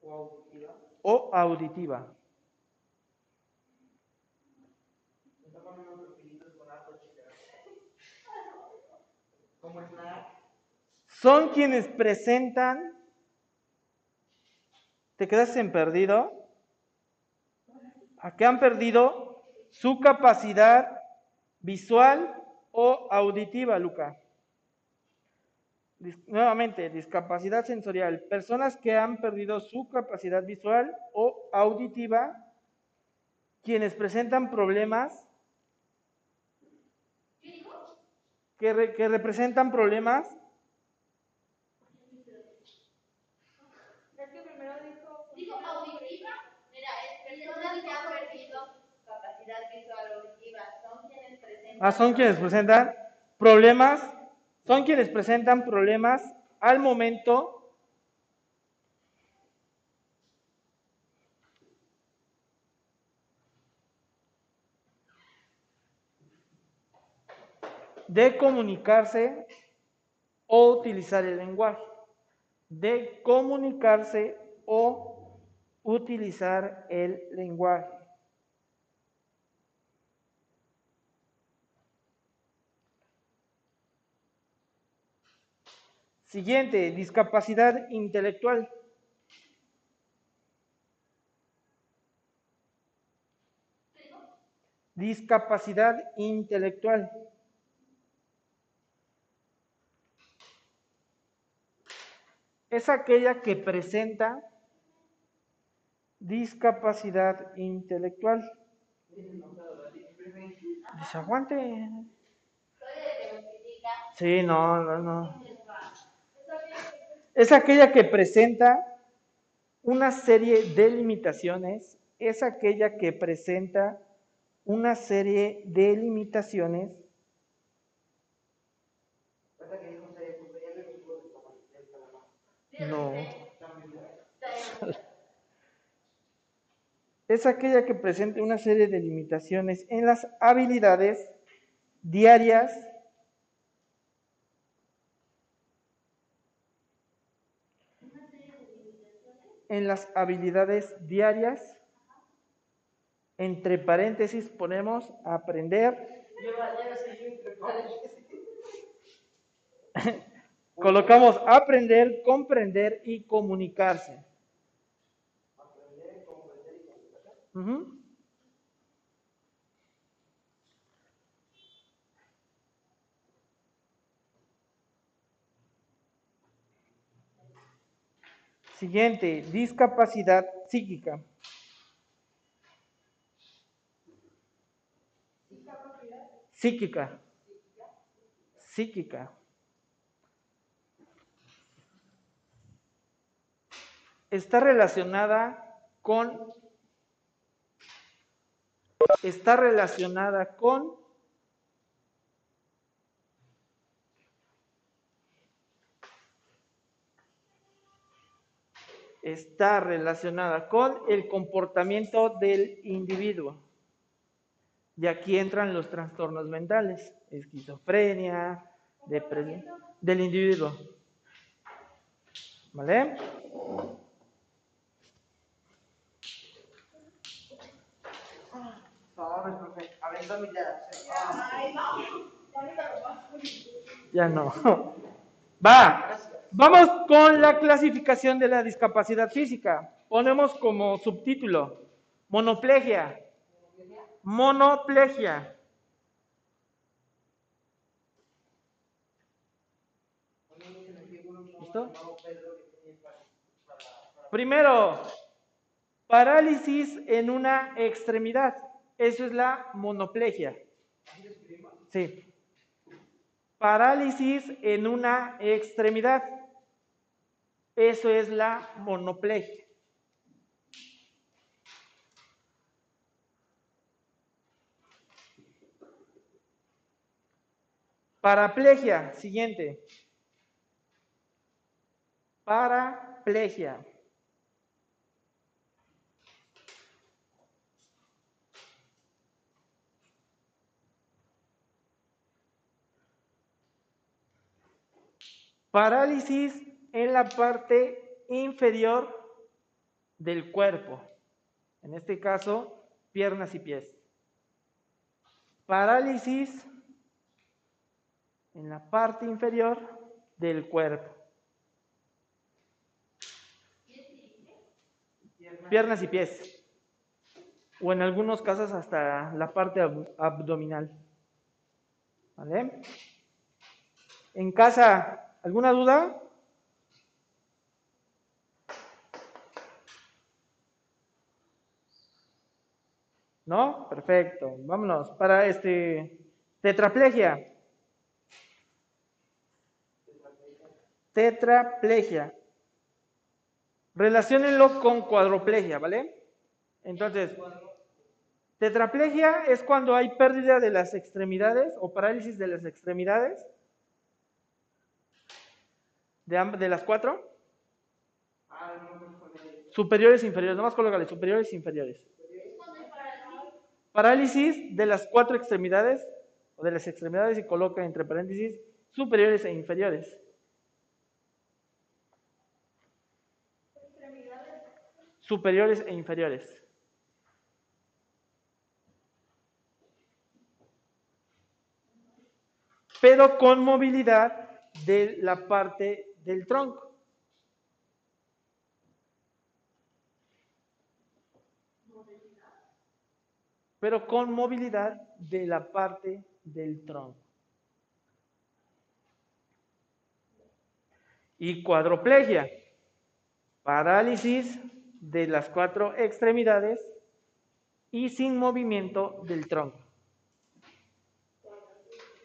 O auditiva. O auditiva. Me está poniendo unos pilitos con harto chicas. ¿Cómo está? Son quienes presentan. ¿Te quedas en perdido? ¿A qué han perdido su capacidad visual o auditiva, Luca? Dis- nuevamente, discapacidad sensorial. Personas que han perdido su capacidad visual o auditiva, quienes presentan problemas, que, re- que representan problemas. Ah, son quienes presentan problemas, son quienes presentan problemas al momento de comunicarse o utilizar el lenguaje, de comunicarse o utilizar el lenguaje. Siguiente, discapacidad intelectual. Discapacidad intelectual. Es aquella que presenta discapacidad intelectual. Desaguante. Sí, no, no, no. Es aquella que presenta una serie de limitaciones es aquella que presenta una serie de limitaciones. No. Es aquella que presenta una serie de limitaciones en las habilidades diarias en las habilidades diarias entre paréntesis ponemos aprender colocamos aprender comprender y comunicarse Aprender, comprender y comunicar. Ujú. Siguiente, discapacidad psíquica. Psíquica. Psíquica. Está relacionada con está relacionada con está relacionada con el comportamiento del individuo. Y aquí entran los trastornos mentales, esquizofrenia, depresión del individuo. ¿Vale? Ya no. Va. Vamos con la clasificación de la discapacidad física. Ponemos como subtítulo monoplegia. Monoplegia. ¿Listo? Primero, parálisis en una extremidad. Eso es la monoplegia. Sí. Parálisis en una extremidad. Eso es la monoplegia. Paraplegia, siguiente. Paraplegia. Parálisis en la parte inferior del cuerpo. En este caso, piernas y pies. Parálisis en la parte inferior del cuerpo. Piernas y pies. O en algunos casos hasta la parte ab- abdominal. ¿Vale? En casa, ¿alguna duda? ¿No? Perfecto. Vámonos. Para este tetraplegia. Tetraplegia. Relaciónenlo con cuadroplegia, ¿vale? Entonces, tetraplegia es cuando hay pérdida de las extremidades o parálisis de las extremidades. De, de las cuatro. Ah, Superiores e inferiores. Nomás colócale, superiores e inferiores. Parálisis de las cuatro extremidades o de las extremidades y coloca entre paréntesis superiores e inferiores. Superiores e inferiores. Pero con movilidad de la parte del tronco. Pero con movilidad de la parte del tronco. Y cuadroplegia, parálisis de las cuatro extremidades y sin movimiento del tronco.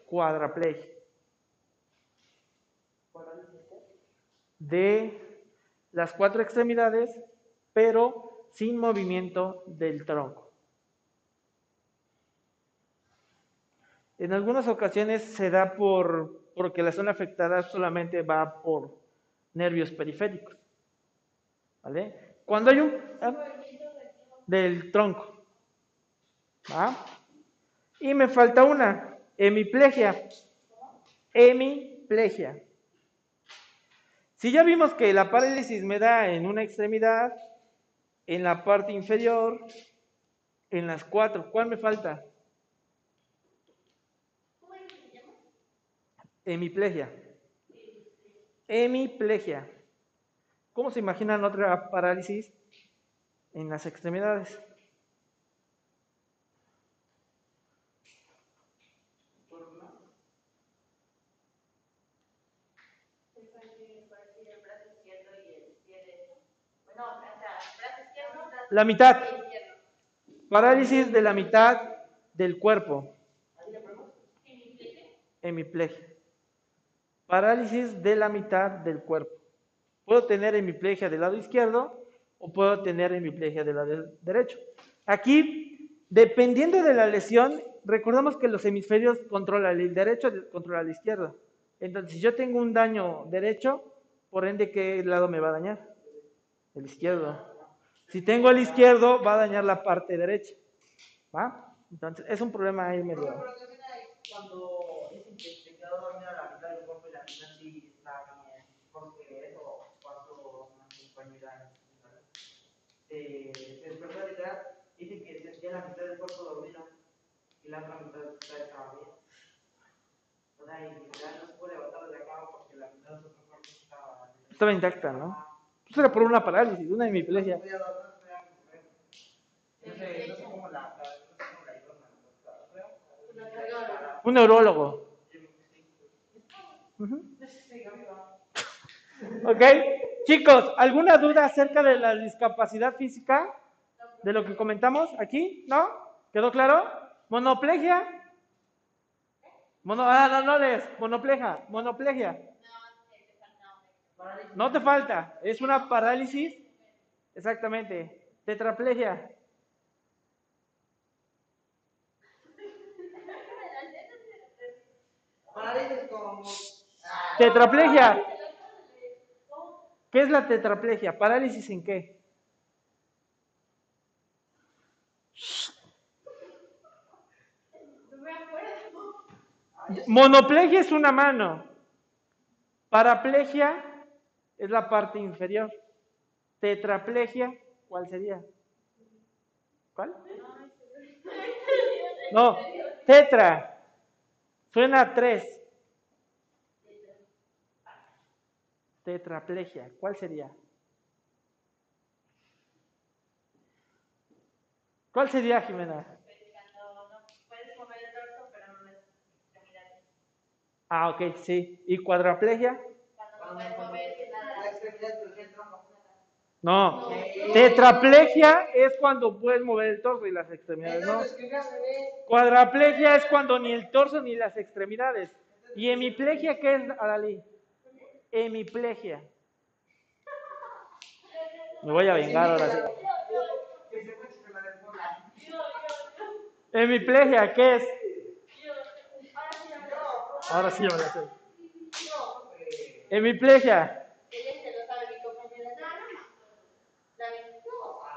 Cuadraplegia. De las cuatro extremidades, pero sin movimiento del tronco. En algunas ocasiones se da por porque la zona afectada solamente va por nervios periféricos. ¿Vale? Cuando hay un ah, del tronco. ¿Va? Y me falta una, hemiplegia. Hemiplegia. Si ya vimos que la parálisis me da en una extremidad, en la parte inferior, en las cuatro, ¿cuál me falta? Hemiplegia. Hemiplegia. ¿Cómo se imaginan otra parálisis en las extremidades? La mitad. Parálisis de la mitad del cuerpo. Hemiplegia. Parálisis de la mitad del cuerpo. Puedo tener hemiplegia del lado izquierdo o puedo tener hemiplegia del lado derecho. Aquí, dependiendo de la lesión, recordamos que los hemisferios controlan el derecho, controla el izquierdo. Entonces, si yo tengo un daño derecho, por ende, ¿qué lado me va a dañar? El izquierdo. Si tengo el izquierdo, va a dañar la parte derecha. ¿Va? Entonces, es un problema ahí medio. Cuando es se quedó dormido la mitad del cuerpo y la mitad sí está bien, porque eso pasó una compañera eh, se despertó literal, dice que sentía la mitad del cuerpo dormida y la otra mitad estaba bien. O sea, y literal no se puede levantar de la cama porque la mitad de su cuerpo estaba Estaba intacta, ¿no? Pues era por una parálisis, una hemiplegia. No sé, no sé cómo la, no sé cómo la idioma, Un neurólogo. Ujú. ¿Ok? Chicos, ¿alguna duda acerca de la discapacidad física? ¿De lo que comentamos aquí? ¿No? ¿Quedó claro? ¿Monoplegia? Mono, ah, no, no lees. Monoplegia. Monoplegia. No te falta. Es una parálisis. Exactamente. Tetraplegia. Tetraplegia. ¿Qué es la tetraplegia? ¿Parálisis en qué? Monoplegia es una mano. Paraplegia es la parte inferior. Tetraplegia, ¿cuál sería? ¿Cuál? No, tetra. Suena a tres. Tetraplegia, ¿cuál sería? ¿Cuál sería, Jimena? Ah, ok, sí. ¿Y cuadraplegia? No. Tetraplegia es cuando puedes mover el torso y las extremidades, ¿no? Cuadraplegia es cuando ni el torso ni las extremidades. ¿Y hemiplegia qué es, Arali? Hemiplegia. Me voy a vengar ahora sí. Hemiplegia, ¿qué es? Ahora sí, ahora sí. Hemiplegia.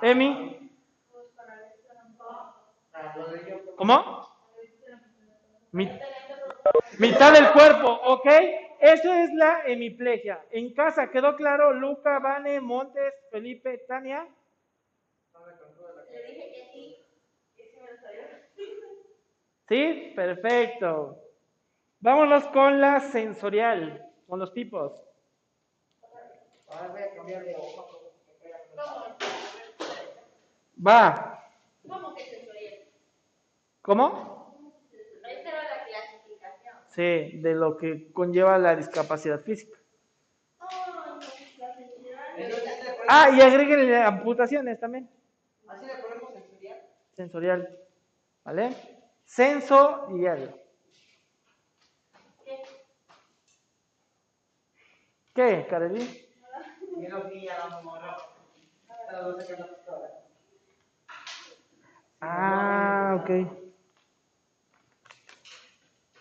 Yo. ¿Cómo? Mi- mitad del cuerpo, ¿ok? Eso es la hemiplegia. En casa, ¿quedó claro? Luca, Vane, Montes, Felipe, Tania. ¿Sí? Perfecto. Vámonos con la sensorial, con los tipos. Va. ¿Cómo que sensorial? ¿Cómo? Esta era la clasificación. Sí, de lo que conlleva la discapacidad física. Ah, y agréguenle amputaciones también. Así le ponemos sensorial. Sensorial. ¿Vale? Sensorial. ¿Qué, Kareli? Yo no vi a la morra. A la luz de la pistola. Ah, ok.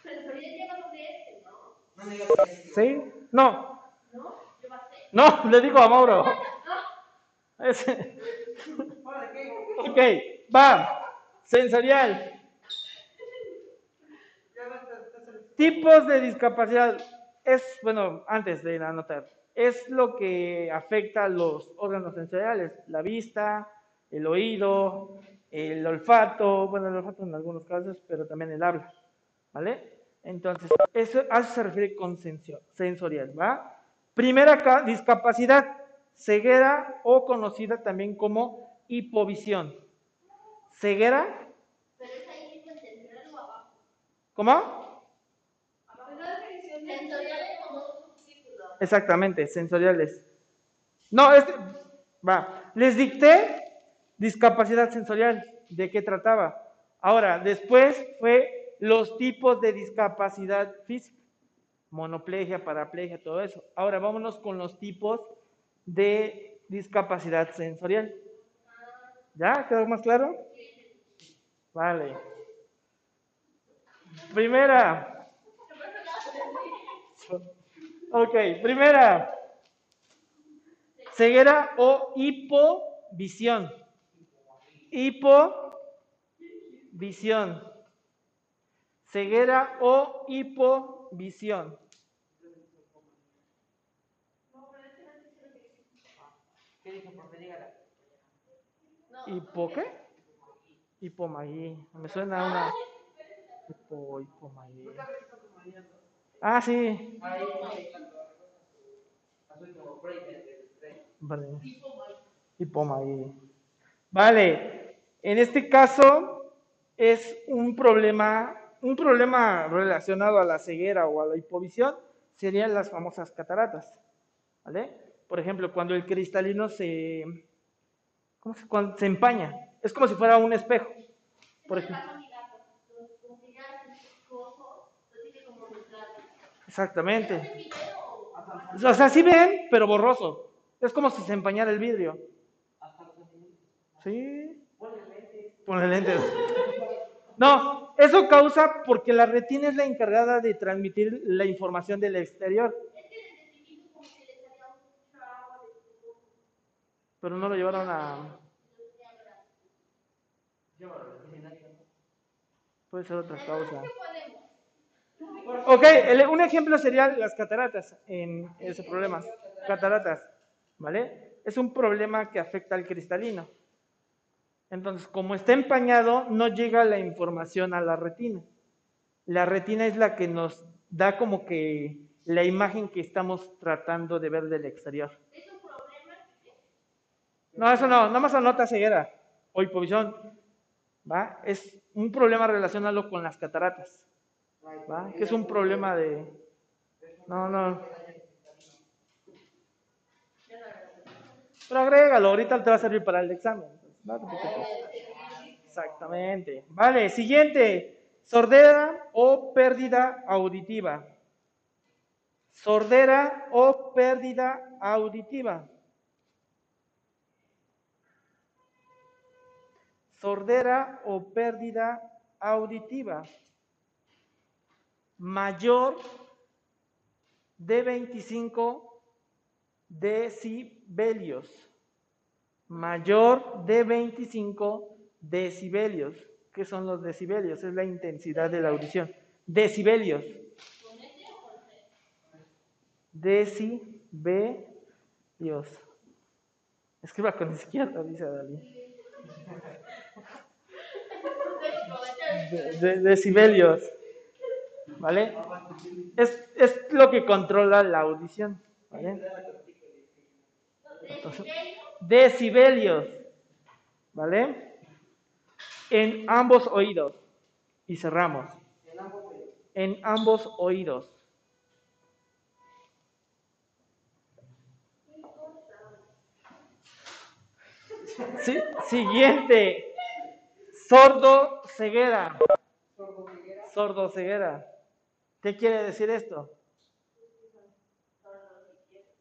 Sensorial llegamos de este, ¿no? No me digas que es. ¿Sí? No, ¿No? Le digo a Mauro. Ok, va. Sensorial. Tipos de discapacidad. Es, bueno, antes de anotar, es lo que afecta a los órganos sensoriales, la vista, el oído, el olfato, bueno, el olfato en algunos casos, pero también el habla, ¿vale? Entonces, eso, eso se refiere con sensorial, ¿va? Primera ca- discapacidad, ceguera o conocida también como hipovisión. Ceguera. ¿cómo? Sensorial es como. Exactamente, sensoriales. No, este, va. Les dicté discapacidad sensorial, de qué trataba. Ahora, después fue los tipos de discapacidad física, monoplegia, paraplegia, todo eso. Ahora vámonos con los tipos de discapacidad sensorial. ¿Ya? ¿Quedó más claro? Vale. Primera. Ok, primera. Ceguera o hipovisión. Hipovisión. Ceguera o hipovisión. ¿Qué dijo. ¿Hipo qué? Hipomaguí. Me suena a una. Hipo, hipomaguí. Ah, sí. Vale. Hipomaguí. Vale. En este caso es un problema, un problema relacionado a la ceguera o a la hipovisión serían las famosas cataratas. ¿Vale? Por ejemplo, cuando el cristalino se, ¿cómo se, cuando se empaña, es como si fuera un espejo. Por ejemplo. Exactamente. O sea, sí ven, pero borroso. Es como si se empañara el vidrio. Sí. Ponle lentes. No, eso causa porque la retina es la encargada de transmitir la información del exterior. Pero no lo llevaron a... Puede ser otra causa. Ok, el- un ejemplo sería las cataratas en ese problema. Cataratas, ¿vale? Es un problema que afecta al cristalino. Entonces, como está empañado, no llega la información a la retina. La retina es la que nos da como que la imagen que estamos tratando de ver del exterior. No, eso no, nada más anota ceguera o hipovisión. ¿Va? Es un problema relacionado con las cataratas. ¿Va? Que es un problema de... No, no. Pero agrégalo, ahorita te va a servir para el examen. Exactamente. Vale, siguiente. Sordera o pérdida auditiva. Sordera o pérdida auditiva. Sordera o pérdida auditiva. Mayor de 25 decibelios. Mayor de 25 decibelios. ¿Qué son los decibelios? Es la intensidad de la audición. Decibelios. Decibelios. Escriba con izquierda, dice Dalí. De- de- decibelios. ¿Vale? Es, es lo que controla la audición. ¿Vale? Entonces, decibelios. ¿Vale? En ambos oídos. Y cerramos. En ambos oídos. Sí, siguiente. Sordo ceguera. Sordo ceguera. ¿Qué quiere decir esto?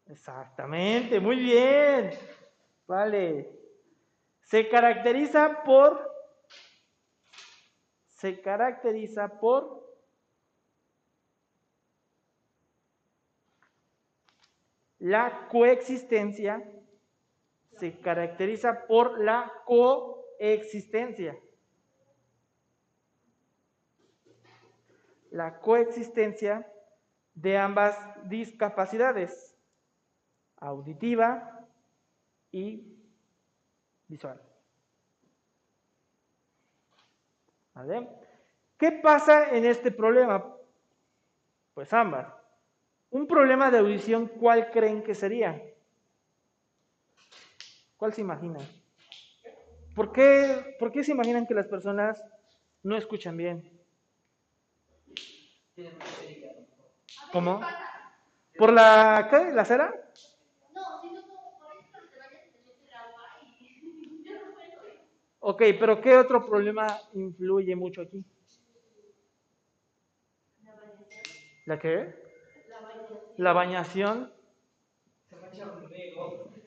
Exactamente, muy bien. Vale. Se caracteriza por se caracteriza por la coexistencia, se caracteriza por la coexistencia. La coexistencia de ambas discapacidades, auditiva y visual. ¿Vale? ¿Qué pasa en este problema? Pues ambas. Un problema de audición, ¿cuál creen que sería? ¿Cuál se imaginan? ¿Por qué, ¿Por qué se imaginan que las personas no escuchan bien? ¿Cómo? ¿Por la, qué? ¿La cera? No, sino como por ejemplo te vayas y te metes el agua y yo no puedo ir. Ok, pero ¿qué otro problema influye mucho aquí? ¿La qué? La bañación.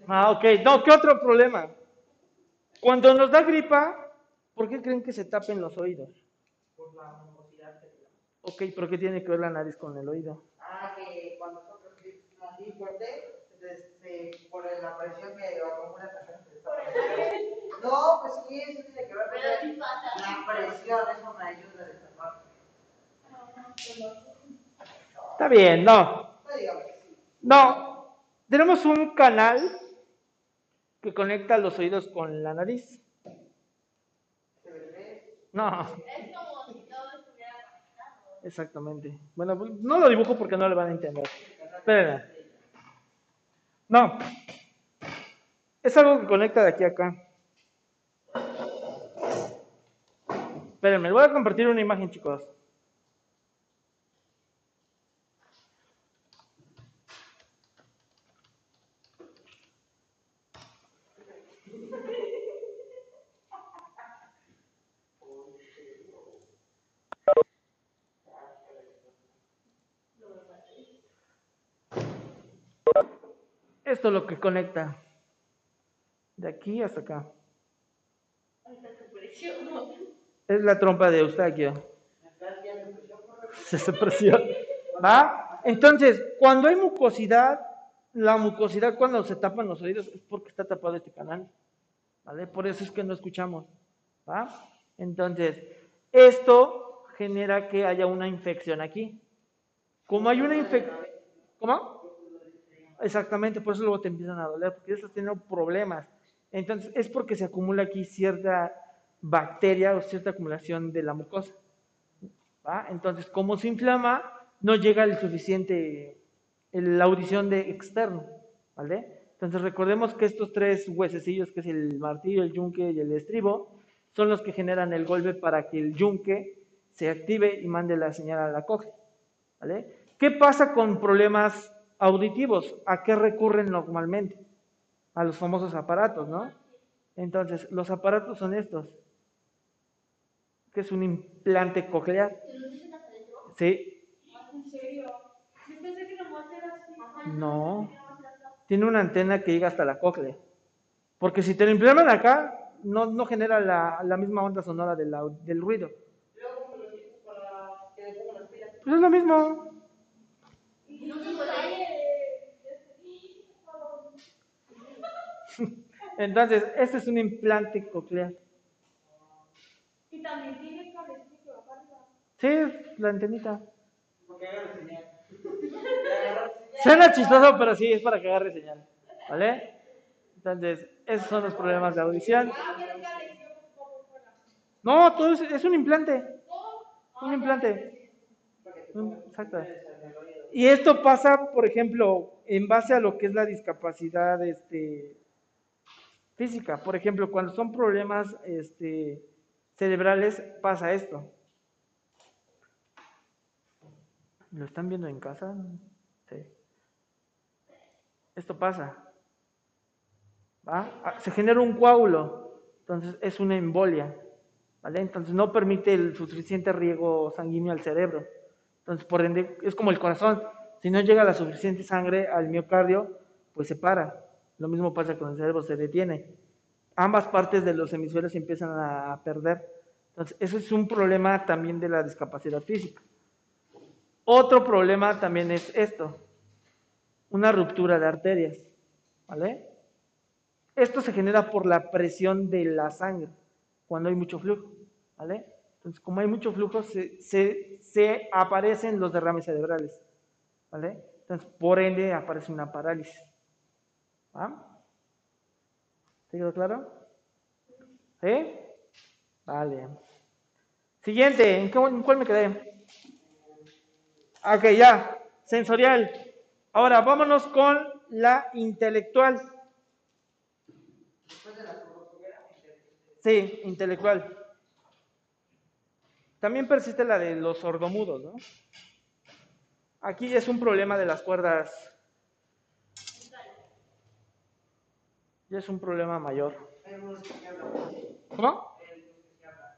Ah, ok. No, ¿qué otro problema? Cuando nos da gripa, ¿por qué creen que se tapen los oídos? Por la mucosidad. Ok, pero ¿qué tiene que ver la nariz con el oído? Ah, que cuando nosotros así fuerte, por la presión que acumula la gente. se está- No, pues la presión, eso me ayuda a destapar. Está bien, no. No. Tenemos un canal que conecta los oídos con la nariz. No, exactamente. Bueno, pues, no lo dibujo porque no le van a entender. Espérenme. No. Es algo que conecta de aquí a acá. Espérenme, voy a compartir una imagen, chicos. Esto es lo que conecta. De aquí hasta acá. Es la trompa de Eustaquio. Se presión. ¿Va? Entonces, cuando hay mucosidad, la mucosidad cuando se tapan los oídos es porque está tapado este canal. ¿Vale? Por eso es que no escuchamos. ¿Va? Entonces, esto genera que haya una infección aquí. Como hay una infección... ¿Cómo? Exactamente, por eso luego te empiezan a doler, porque estás teniendo problemas. Entonces, es porque se acumula aquí cierta bacteria o cierta acumulación de la mucosa. Entonces, como se inflama, no llega el suficiente, la audición de externo, ¿vale? Entonces, recordemos que estos tres huesecillos, que es el martillo, el yunque y el estribo, son los que generan el golpe para que el yunque se active y mande la señal a la cóclea, ¿vale? ¿Qué pasa con problemas auditivos? ¿A qué recurren normalmente? A los famosos aparatos, ¿no? Entonces, los aparatos son estos, que es un implante coclear. Sí, no. Tiene una antena que llega hasta la cóclea. Porque si te lo implementan acá, no, no genera la, la misma onda sonora de la- del ruido. Pues es lo mismo. Entonces, este es un implante coclear. Y también. Sí, la antenita. Porque. Suena chistoso, pero sí, es para que agarre señal. ¿Vale? Entonces, esos son los problemas de audición. No, todo es, es un implante. Un implante. Exacto. Y esto pasa, por ejemplo, en base a lo que es la discapacidad este, física. Por ejemplo, cuando son problemas este, cerebrales, pasa esto. ¿Lo están viendo en casa? Sí. Esto pasa. ¿Va? Ah, Se genera un coágulo. Entonces es una embolia. ¿Vale? Entonces no permite el suficiente riego sanguíneo al cerebro. Entonces, por ende, es como el corazón. Si no llega la suficiente sangre al miocardio, pues se para. Lo mismo pasa con el cerebro, se detiene. Ambas partes de los hemisferios empiezan a perder. Entonces, ese es un problema también de la discapacidad física. Otro problema también es esto, una ruptura de arterias, ¿vale? Esto se genera por la presión de la sangre, cuando hay mucho flujo, ¿vale? Entonces, como hay mucho flujo, se, aparecen los derrames cerebrales, ¿vale? Entonces, por ende, aparece una parálisis. ¿Va? ¿Te quedó claro? ¿Sí? Vale. Siguiente, ¿en, qué- en cuál me quedé? Ok, ya. Sensorial. Ahora, vámonos con la intelectual. Sí, intelectual. También persiste la de los sordomudos, ¿no? Aquí es un problema de las cuerdas. Ya es un problema mayor. ¿Cómo? Que se hablan.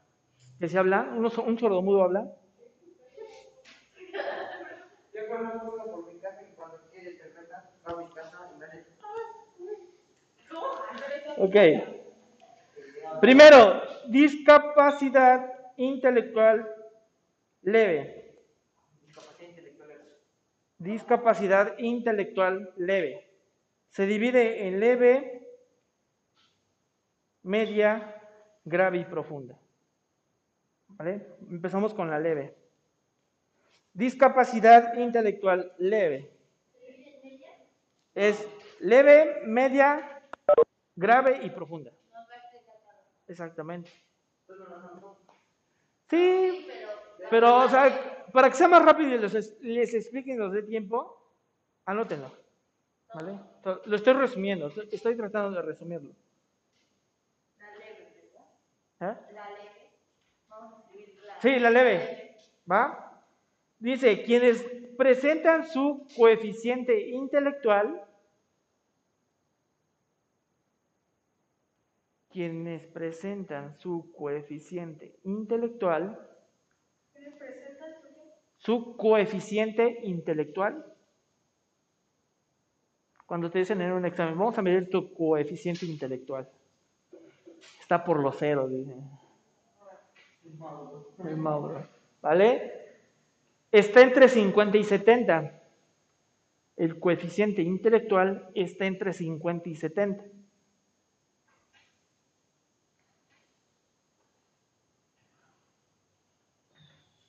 ¿Que se habla? ¿Uno so- ¿Un sordomudo habla? Conozco uno por mi casa que cuando quiere interpretar, va a mi casa y me hace. Ok. Primero, discapacidad intelectual leve. Discapacidad intelectual. Discapacidad intelectual leve. Se divide en leve, media, grave y profunda. ¿Vale? Empezamos con la leve. Discapacidad intelectual leve. Es leve, media, grave y profunda. Exactamente. Sí, pero, o sea, para que sea más rápido y les, les explique y nos dé tiempo, anótenlo. ¿Vale? Lo estoy resumiendo, estoy- estoy tratando de resumirlo. La leve, ¿verdad? ¿Eh? La leve. Vamos a escribir la Sí, la leve. ¿Va? Dice, quienes presentan su coeficiente intelectual, quienes presentan su coeficiente intelectual, su coeficiente intelectual, cuando te dicen en un examen, vamos a medir tu coeficiente intelectual. Está por los ceros, dicen. El Mauro. ¿Vale? Está entre 50 y 70. El coeficiente intelectual está entre 50 y 70.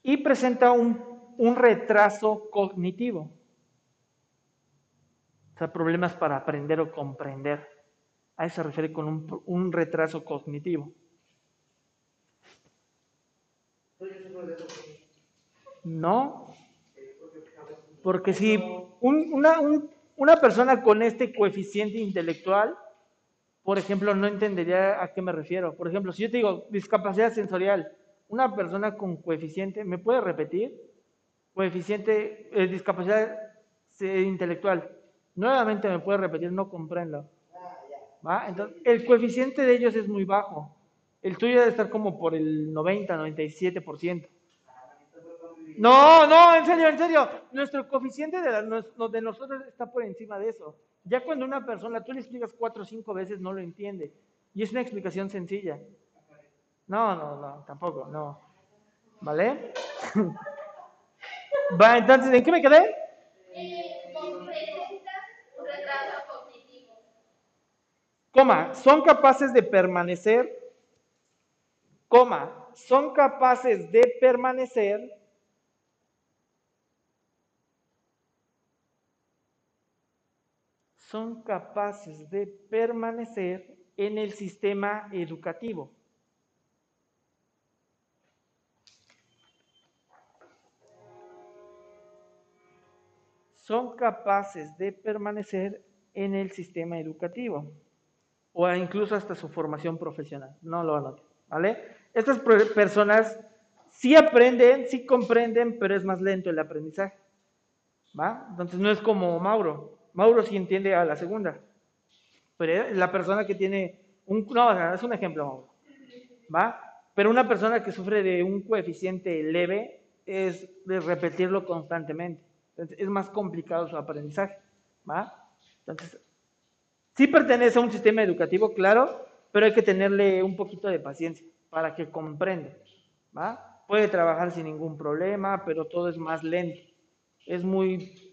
Y presenta un, un retraso cognitivo. O sea, problemas para aprender o comprender. A eso se refiere con un, un retraso cognitivo. Entonces yo sufro de eso. No, porque si un- una, un- una persona con este coeficiente intelectual, por ejemplo, no entendería a qué me refiero. Por ejemplo, si yo te digo discapacidad sensorial, una persona con coeficiente, ¿me puede repetir? Coeficiente, eh, discapacidad eh, intelectual. Nuevamente me puede repetir, no comprendo. ¿Va? Entonces, el coeficiente de ellos es muy bajo. El tuyo debe estar como por el 90, 97%. No, no, en serio, en serio. Nuestro coeficiente de, la- de nosotros está por encima de eso. Ya cuando una persona, tú le explicas cuatro o cinco veces, no lo entiende. Y es una explicación sencilla. No, no, no, tampoco, no. ¿Vale? Va, entonces, ¿en qué me quedé? Eh. Coma, son capaces de permanecer, coma, son capaces de permanecer son capaces de permanecer en el sistema educativo. Son capaces de permanecer en el sistema educativo o incluso hasta su formación profesional. No lo anoten, ¿vale? Estas personas sí aprenden, sí comprenden, pero es más lento el aprendizaje. ¿Va? Entonces no es como Mauro. Mauro sí entiende a la segunda. Pero la persona que tiene un... No, es un ejemplo, Mauro. ¿Va? Pero una persona que sufre de un coeficiente leve es de repetirlo constantemente. Entonces es más complicado su aprendizaje. ¿Va? Entonces, sí pertenece a un sistema educativo, claro, pero hay que tenerle un poquito de paciencia para que comprenda. ¿va? Puede trabajar sin ningún problema, pero todo es más lento. Es muy,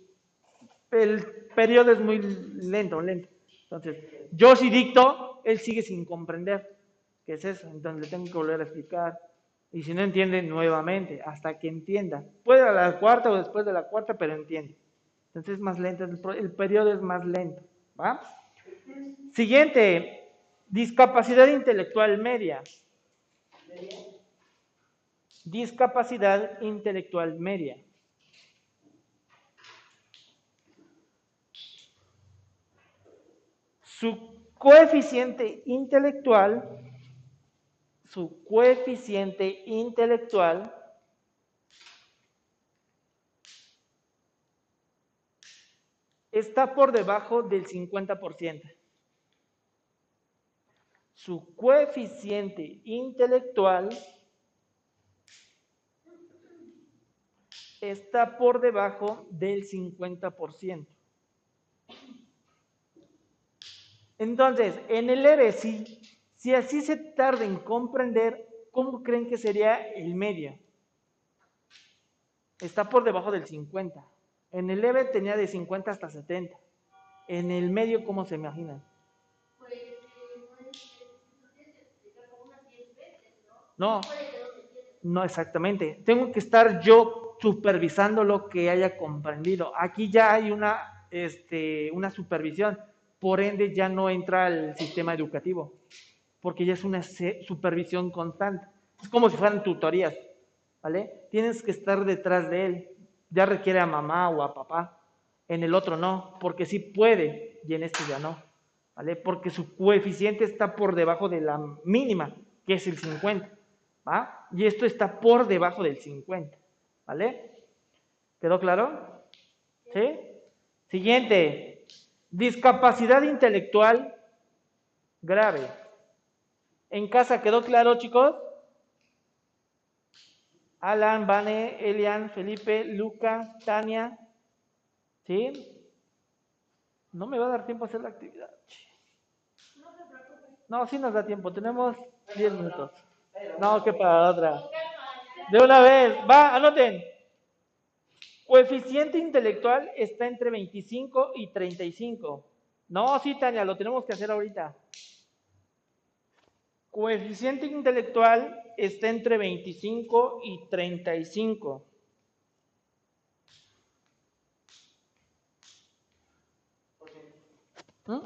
el periodo es muy lento, lento. Entonces, yo si dicto, él sigue sin comprender qué es eso. Entonces le tengo que volver a explicar. Y si no entiende, nuevamente, hasta que entienda. Puede a la cuarta o después de la cuarta, pero entiende. Entonces es más lento, el, periodo es más lento. ¿va? Siguiente, discapacidad intelectual media. Discapacidad intelectual media. Su coeficiente intelectual, su coeficiente intelectual está por debajo del 50%. Su coeficiente intelectual está por debajo del 50%. Entonces, en el ERE, si, si así se tarda en comprender, ¿cómo creen que sería el medio? Está por debajo del 50. En el leve tenía de 50 hasta 70. En el medio, ¿cómo se imaginan? No es, no tienes que explicar como unas 10 veces, ¿no? No, Puede que no te entiendas. no exactamente. Tengo que estar yo supervisando lo que haya comprendido. Aquí ya hay una, este, una supervisión. Por ende, ya no entra al sistema educativo, porque ya es una supervisión constante. Es como si fueran tutorías, ¿vale? Tienes que estar detrás de él. Ya requiere a mamá o a papá. En el otro no, porque sí puede y en este ya no, ¿vale? Porque su coeficiente está por debajo de la mínima, que es el 50, ¿va? Y esto está por debajo del 50, ¿vale? ¿Quedó claro? ¿Sí? Siguiente, discapacidad intelectual grave. ¿En casa quedó claro, chicos? Alan, Vane, Elian, Felipe, Luca, Tania. ¿Sí? No me va a dar tiempo a hacer la actividad. No, sí nos da tiempo. Tenemos 10 minutos. No, que para otra. De una vez. Va, anoten. Coeficiente intelectual está entre 25 y 35. No, sí, Tania, lo tenemos que hacer ahorita. Coeficiente intelectual está entre 25 y 35. ¿Mm?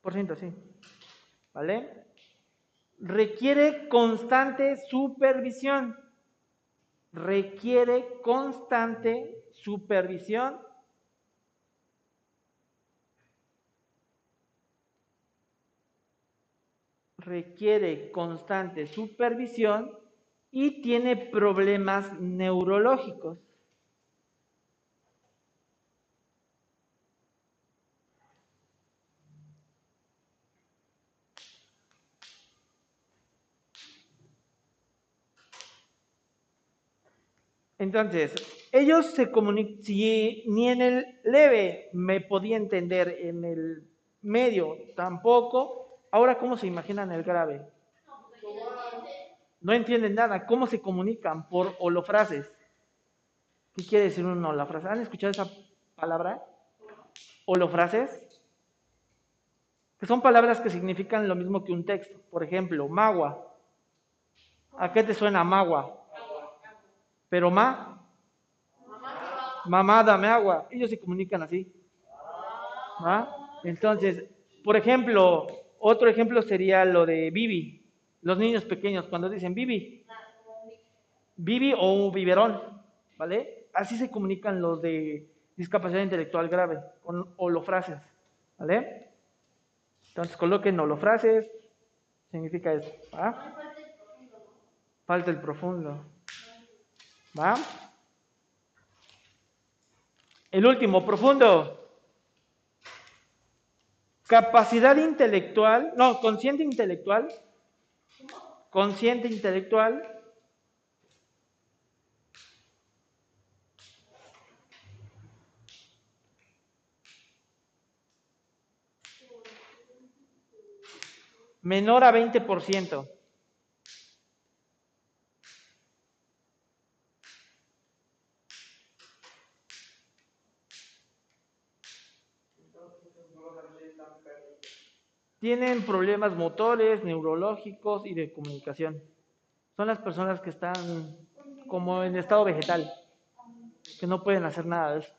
Por ciento, sí. ¿Vale? Requiere constante supervisión. Requiere constante supervisión requiere constante supervisión y tiene problemas neurológicos. Entonces, ellos se comunican, si ni en el leve me podía entender, en el medio tampoco, ahora ¿cómo se imaginan el grave? No entienden nada, ¿cómo se comunican? Por holofrases. ¿Qué quiere decir un holofrase? ¿Han escuchado esa palabra? Holofrases. Que son palabras que significan lo mismo que un texto. Por ejemplo, magua. ¿A qué te suena magua? Pero ma. Mamá, dame agua. Ellos se comunican así. Entonces, por ejemplo, otro ejemplo sería lo de Bibi. Los niños pequeños, cuando dicen Bibi. Bibi o un biberón. ¿Vale? Así se comunican los de discapacidad intelectual grave, con holofrases. ¿Vale? Entonces coloquen holofrases. Significa eso. ¿va? Falta el profundo. ¿Va? El último, profundo. Capacidad intelectual, no, consciente intelectual. Consciente intelectual. Menor a 20%. Tienen problemas motores, neurológicos y de comunicación. Son las personas que están como en estado vegetal, que no pueden hacer nada de eso.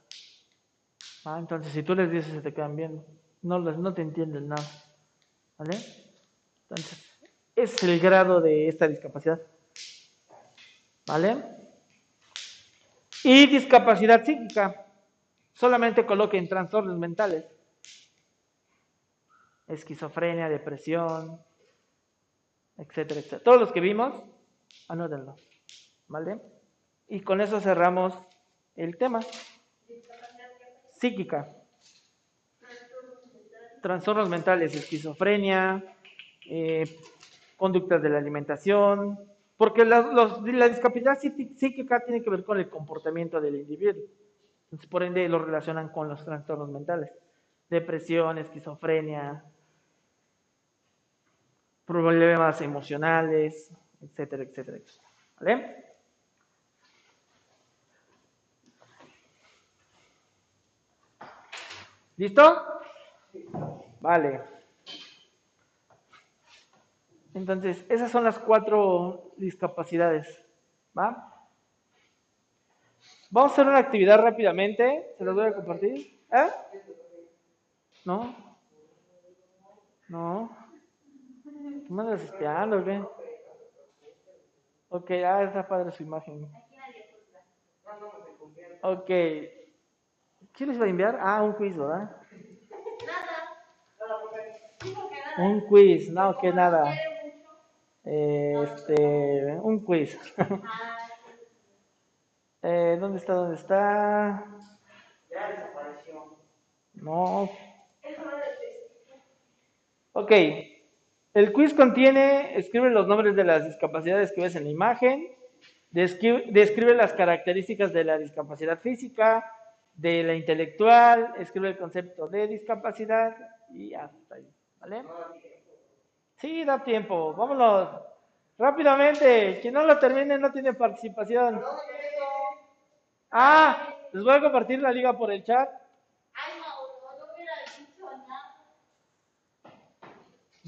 Ah, entonces, si tú les dices, se te quedan viendo. No, no te entienden nada. ¿Vale? Entonces, es el grado de esta discapacidad. ¿Vale? Y discapacidad psíquica. Solamente coloquen trastornos mentales. Esquizofrenia, depresión, etcétera, etcétera. Todos los que vimos, anótenlo. ¿Vale? Y con eso cerramos el tema. Psíquica. Trastornos mentales, esquizofrenia, eh, conductas de la alimentación, porque la, los- la discapacidad psí- psíquica tiene que ver con el comportamiento del individuo. Entonces, por ende, lo relacionan con los trastornos mentales. Depresión, esquizofrenia, problemas emocionales, etcétera, etcétera, etcétera. ¿Vale? ¿Listo? Vale. Entonces, esas son las cuatro discapacidades. ¿Va? Vamos a hacer una actividad rápidamente. Se las voy a compartir. ¿Eh? ¿No? ¿No? ¿Tú me andas espiando o qué? Ok, ah, está padre su imagen. Ok. ¿Qué les va a enviar? Ah, un quiz, ¿verdad? Un quiz, no, que nada. Este, un quiz. Eh, ¿Dónde está? ¿Dónde está? Ya desapareció. No. Ok. El quiz contiene, escribe los nombres de las discapacidades que ves en la imagen, descri- describe las características de la discapacidad física, de la intelectual, escribe el concepto de discapacidad y hasta ahí. ¿Vale? Sí, da tiempo. Vámonos. Rápidamente. Quien no lo termine no tiene participación. Ah, les voy a compartir la liga por el chat. Ay, Mauro, no hubiera dicho nada.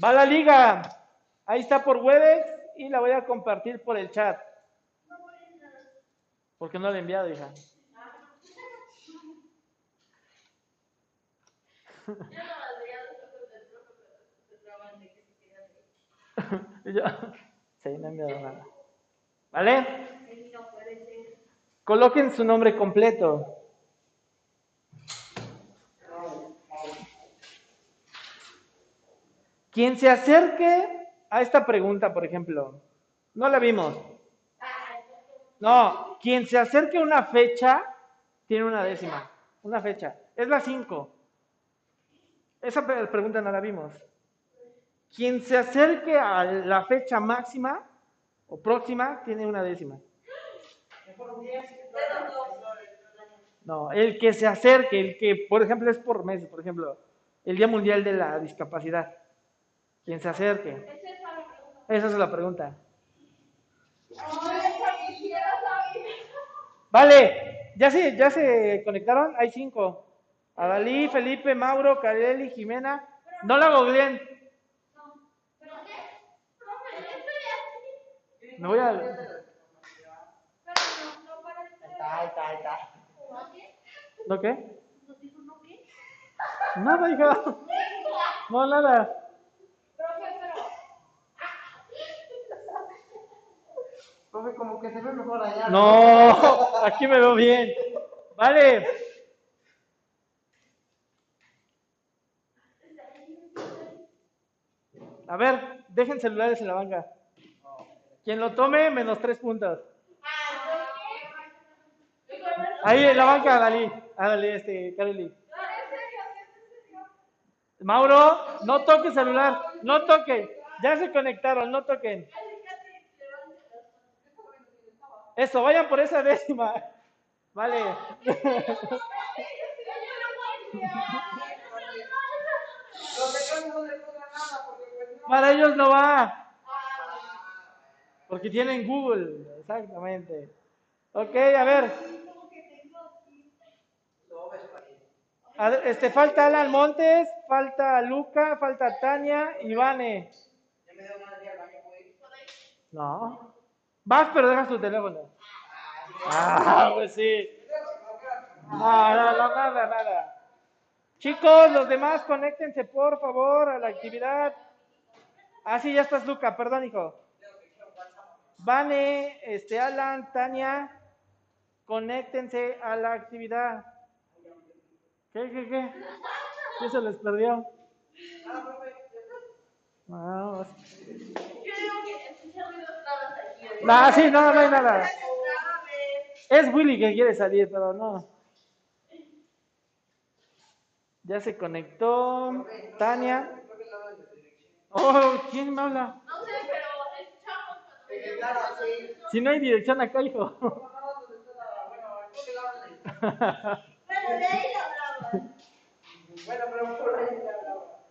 Va la liga. Ahí está por Webex y la voy a compartir por el chat. Porque no la he enviado, hija. Yo sí, no he enviado nada. ¿Vale? Coloquen su nombre completo. Quien se acerque a esta pregunta, por ejemplo, no la vimos. No, quien se acerque a una fecha tiene una décima. Una fecha. Es la 5. Esa pre- pregunta no la vimos. Quien se acerque a la fecha máxima o próxima tiene una décima. No, el que se acerque, el que, por ejemplo, es por meses, por ejemplo, el Día Mundial de la Discapacidad. Quien se acerque. Esa es la pregunta. Vale, ¿ya se, ya se conectaron? Hay cinco. Adalí, Felipe, Mauro, Carelli, Jimena. No la googleen. Me voy a... No, no. ¿No? ¿No no qué? Nada, hija. No, nada. Profe, pero. Como que se ve mejor allá. No, aquí me veo bien. Vale. A ver, dejen celulares en la banca. Quien lo tome, menos tres puntos. Ahí en la banca, Adalí. Adalí, este, Kareli. Mauro, no toque celular, no toque. Ya se conectaron, no toquen. Eso, vayan por esa décima. Vale. Para ellos no va. Porque tienen Google, exactamente. Ok, a ver. A Este, falta Alan Montes, falta Luca, falta Tania y Vane. Ya me dio una día al baño, güey. No. Vas, pero dejas tu teléfono. Ah, pues sí. No, no, no, nada, nada. Chicos, los demás, conéctense por favor a la actividad. Ah, sí, ya estás, Luca, perdón, hijo. Vane, este, Alan, Tania, conéctense a la actividad. ¿Qué, qué, qué? ¿Qué se les perdió? Ah, pues- Creo que escuché ruidos raros aquí. ¿eh? No, sí, no, no hay nada. Es Willy que quiere salir, pero no. Ya se conectó. Tania. Oh, ¿quién me habla? No sé, pero escuchamos. Si no hay dirección acá, hijo. No, no, ¿dónde está la- bueno, pero.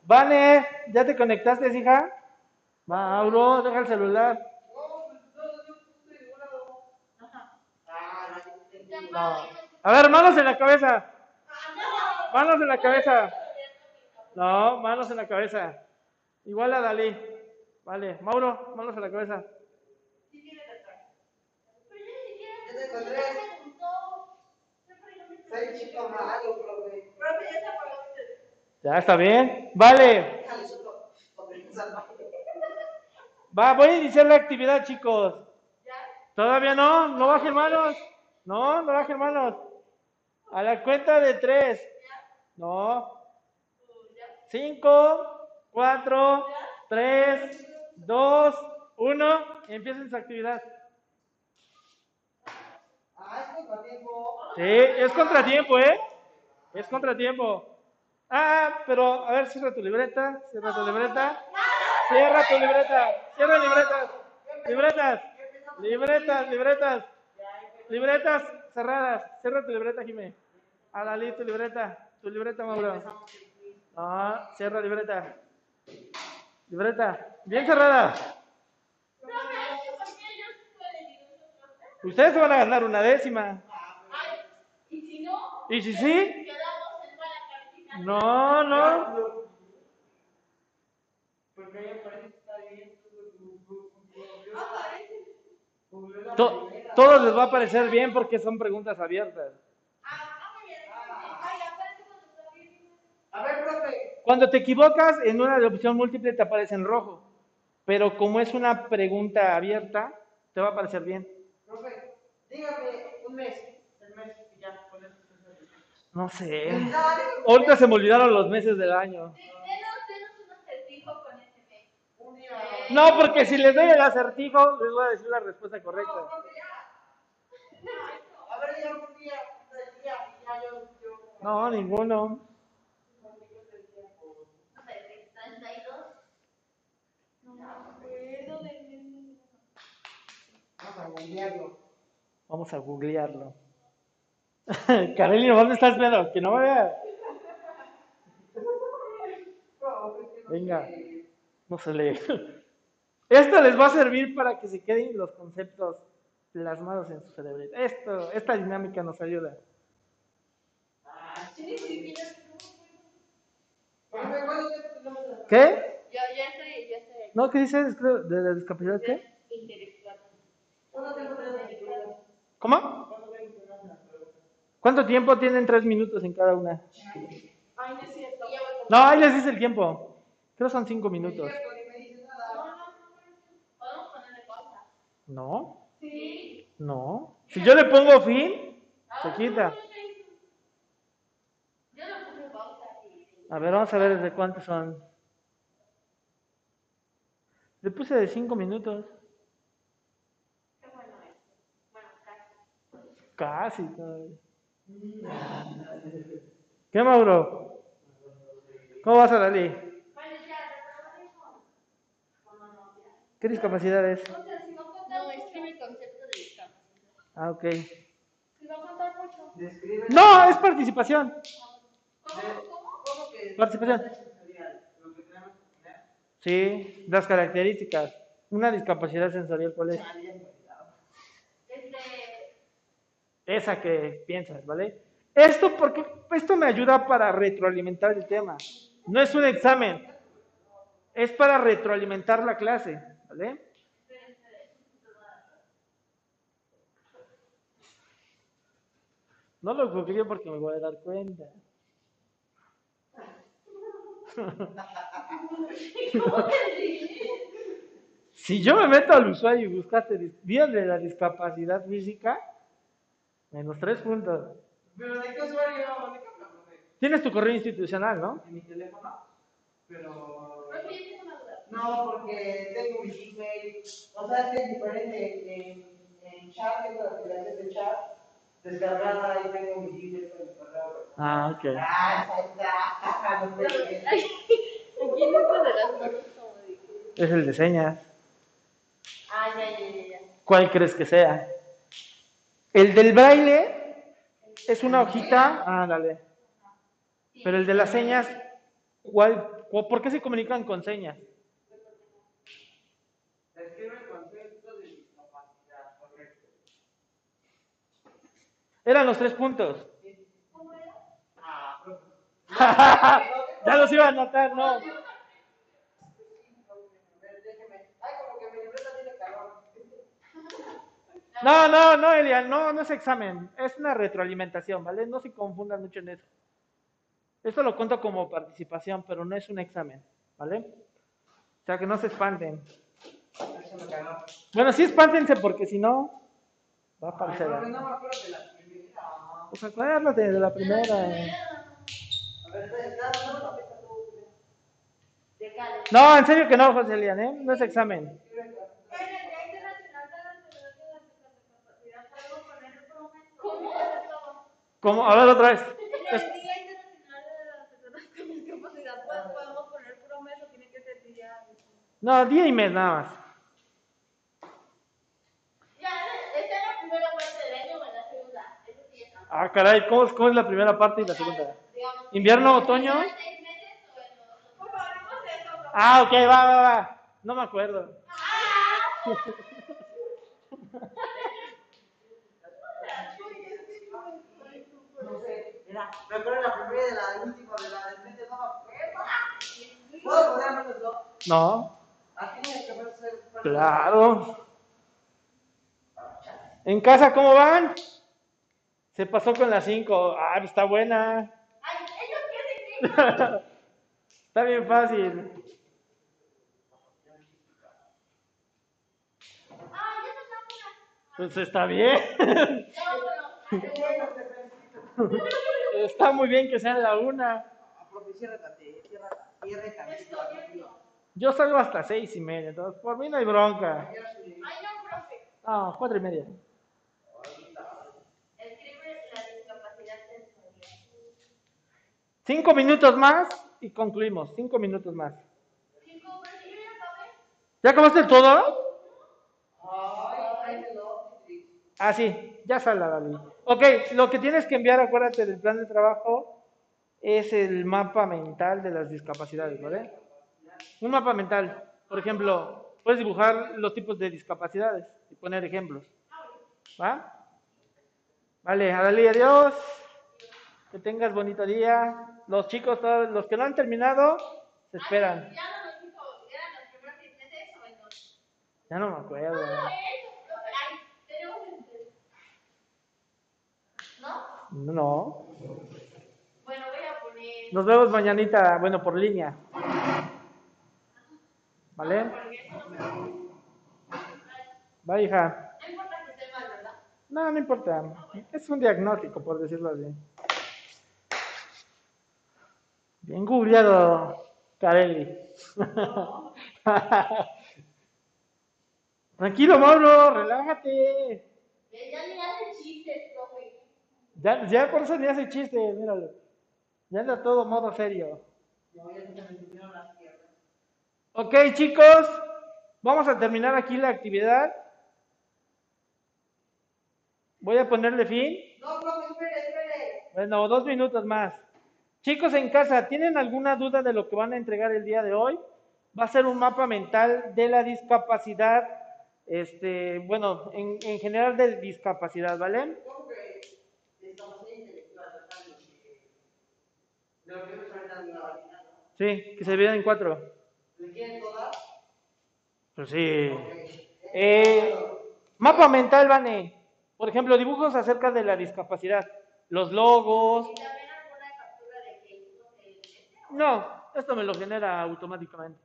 Vane, ¿ya te conectaste, hija? Mauro, deja el celular. No, pues, no, no, no, estoy de un lado. Ah, no, ya entendí. A ver, manos en la cabeza. Manos en la cabeza. No, manos en la cabeza. Igual a Dalí. Vale, Mauro, manos en la cabeza. Ya está bien. Vale. Va, voy a iniciar la actividad, chicos. Todavía no, no bajen manos. No, no bajen manos. A la cuenta de tres. No. Cinco, cuatro, tres, dos, uno. Empiecen su actividad. Sí, es contratiempo, ¿eh? Es contratiempo. Ah, pero a ver, cierra tu libreta, cierra tu libreta. Cierra tu libreta, cierra libretas. Libretas, libretas, libretas. Libretas cerradas. Cierra tu libreta, Jimé. A Dalí, tu libreta. Tu libreta, Mauro. Ah, cierra libreta. Libreta. Bien cerrada. Ustedes se van a ganar una décima. Y si no, ¿Y si sí? No, no. Porque ahí aparece está bien. To- todo les va a parecer bien porque son preguntas abiertas. Ah, muy bien. Ay, aparece cuando está bien. A ver, profe. Cuando te equivocas en una de opción múltiple te aparece en rojo. Pero como es una pregunta abierta, te va a aparecer bien. Profe, dígame un mes. El mes y ya, con eso. No sé. Ahorita se me olvidaron los meses del año. Denos, denos un acertijo con ese mes. Un día. No, porque si les doy el acertijo, les voy a decir la respuesta correcta. profe, ya. A ver, ya un día. un día, y ya yo. yo No, ninguno. No sé, 32. No me acuerdo del mes. Vamos a googlearlo. Vamos a. Carolina, ¿dónde estás, Pedro? Que no me vea. Venga. No se lee. Esto les va a servir para que se queden los conceptos plasmados en su cerebro. Esto, esta dinámica nos ayuda. Sí, sí, sí, Profe, ¿cuál es el nombre? ¿Qué? Ya, ya estoy, ya estoy. ¿No? ¿Qué dices? ¿De la discapacidad qué? ¿Cómo? ¿Cuánto tiempo tienen? Tres minutos en cada una. Ay, no es cierto. Ahí les dice el tiempo. Creo son cinco minutos. No, Sí. no. Si yo le pongo fin, se quita. Yo lo puse en pausa y. A ver, vamos a ver de cuántos son. Le puse de cinco minutos. Qué bueno es. Bueno, casi. Casi todavía. ¿Qué, Mauro? ¿Cómo vas a no, no, ya. ¿Qué discapacidad es? No, mucho. escribe el concepto de discapacidad. Ah, ok. Si va a contar mucho. No, es participación. ¿Cómo? Participación. Sí, las características. Una discapacidad sensorial, ¿cuál es? Esa que piensas, ¿vale? Esto porque esto me ayuda para retroalimentar el tema. No es un examen, es para retroalimentar la clase, ¿vale? No lo googleé porque me voy a dar cuenta. Si yo me meto al usuario y buscaste dis- días de la discapacidad física, menos tres puntos. Pero de qué usuario, de qué? Tienes tu correo institucional, ¿no? En mi teléfono, pero... Duda. No, porque tengo mi Gmail. O sea, es que es diferente. En, en chat, tengo la aplicación de chat descargada y tengo mi descargado. Ah, ok. Ah, ahí está. No sé qué. Aquí no de las como Es el de señas. Ah, ya, ya, ya, ya. ¿Cuál crees que sea? El del braille es una hojita. Ah, dale. Pero el de las señas, ¿cuál, cu- ¿por qué se comunican con señas? Describe el concepto de discapacidad, correcto. Eran los tres puntos. Ah, ya los iba a anotar, no. A ver, déjeme. Ay, como que mi libreta tiene calor. No, no, no, Elian, no, no es examen, es una retroalimentación, ¿vale? No se confundan mucho en eso. Esto lo cuento como participación, pero no es un examen, ¿vale? O sea, que no se espanten. Bueno, sí espántense porque si no, va a aparecer. profe, no me acuerdo de la primera. Pues acuérdate de la primera. No, en serio que no, José Elian, ¿eh? No es examen. ¿Cómo? A otra vez. No, día y mes nada más. Ya, ¿está en la primera parte del año o en la segunda? Eso sí ya está. Ah, caray, ¿cómo, cómo es la primera parte y la segunda? ¿Invierno, otoño? ¿en seis meses o en los- Por favor, hagamos eso. profe. Ah, ok, va, va, va. No me acuerdo. No sé, mira, de la primera y la última, de la del frente, no me acuerdo. ¿Puedo dos? No, claro. ¿En casa cómo van? Se pasó con las 5. Ah, está buena. Ay, ellos quieren que está bien fácil. Ah, ya Pues está bien. Está muy bien que sea la una. La. Yo salgo hasta seis y media, entonces por mí no hay bronca. No. Ah, cuatro y media. Escribe la discapacidad sensorial. Cinco minutos más y concluimos. Cinco minutos más. Ya acabé. ¿Ya acabaste todo? Ah, sí, ya sale David. Ok, lo que tienes que enviar, acuérdate del plan de trabajo, es el mapa mental de las discapacidades, ¿vale? Un mapa mental. Por ejemplo, puedes dibujar los tipos de discapacidades y poner ejemplos. ¿Va? Vale, Adalí, adiós. Que tengas bonito día. Los chicos, todos los que no han terminado, se esperan. Ya no eran los primeros seis meses o en dos. Ya no me acuerdo. Tenemos el. ¿No? No. Bueno, voy a poner. Nos vemos mañanita, bueno, por línea. ¿Vale? Va, hija. No importa que esté mal, ¿verdad? No, no importa. Es un diagnóstico, por decirlo así. Bien googleado, Carelli. Tranquilo, Mauro, relájate. Ya ni hace chistes, profe. Ya, ya por eso ni hace chiste, míralo. Ya anda todo modo serio. No, ya se me las piernas. Ok, chicos, vamos a terminar aquí la actividad. Voy a ponerle fin. No, profe, espere, espere. Bueno, dos minutos más. Chicos en casa, ¿tienen alguna duda de lo que van a entregar el día de hoy? Va a ser un mapa mental de la discapacidad, este, bueno, en, en general de discapacidad, ¿vale? Sí, que se dividen en cuatro. Pues sí. Eh, mapa mental, Vane. Por ejemplo, dibujos acerca de la discapacidad. Los logos. Y también alguna captura de que hizo el este, o No, esto me lo genera automáticamente.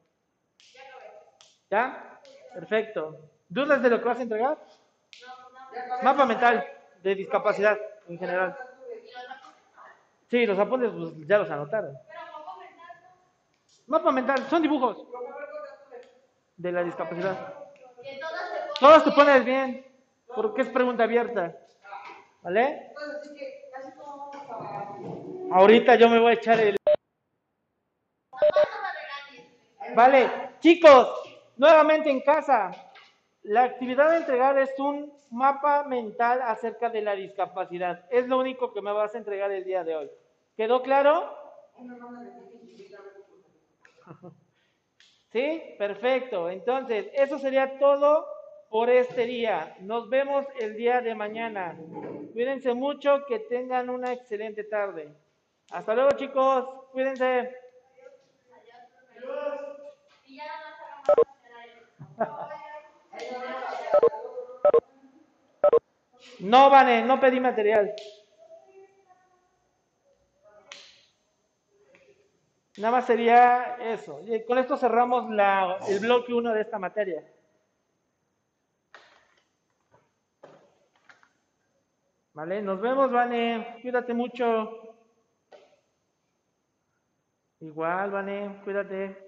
ya. Perfecto. ¿Dudas de lo que vas a entregar? Mapa mental de discapacidad en general. Sí, los apuntes pues, ya los anotaron. Mapa mental, son dibujos de la discapacidad. Todas te pones bien, porque es pregunta abierta. ¿Vale? Ahorita yo me voy a echar el... Mamá, no me regañes. Vale, chicos, nuevamente en casa. La actividad de entregar es un mapa mental acerca de la discapacidad. Es lo único que me vas a entregar el día de hoy. ¿Quedó claro? ¿Sí? Perfecto. Entonces, eso sería todo por este día. Nos vemos el día de mañana. Cuídense mucho, que tengan una excelente tarde. Hasta luego, chicos. Cuídense. Y ya nada más hagamos generales. No, Vane, no pedí material. Nada más sería eso. Con esto cerramos la, el bloque 1 de esta materia. Vale, nos vemos, Vane. Cuídate mucho. Igual, Vane, cuídate.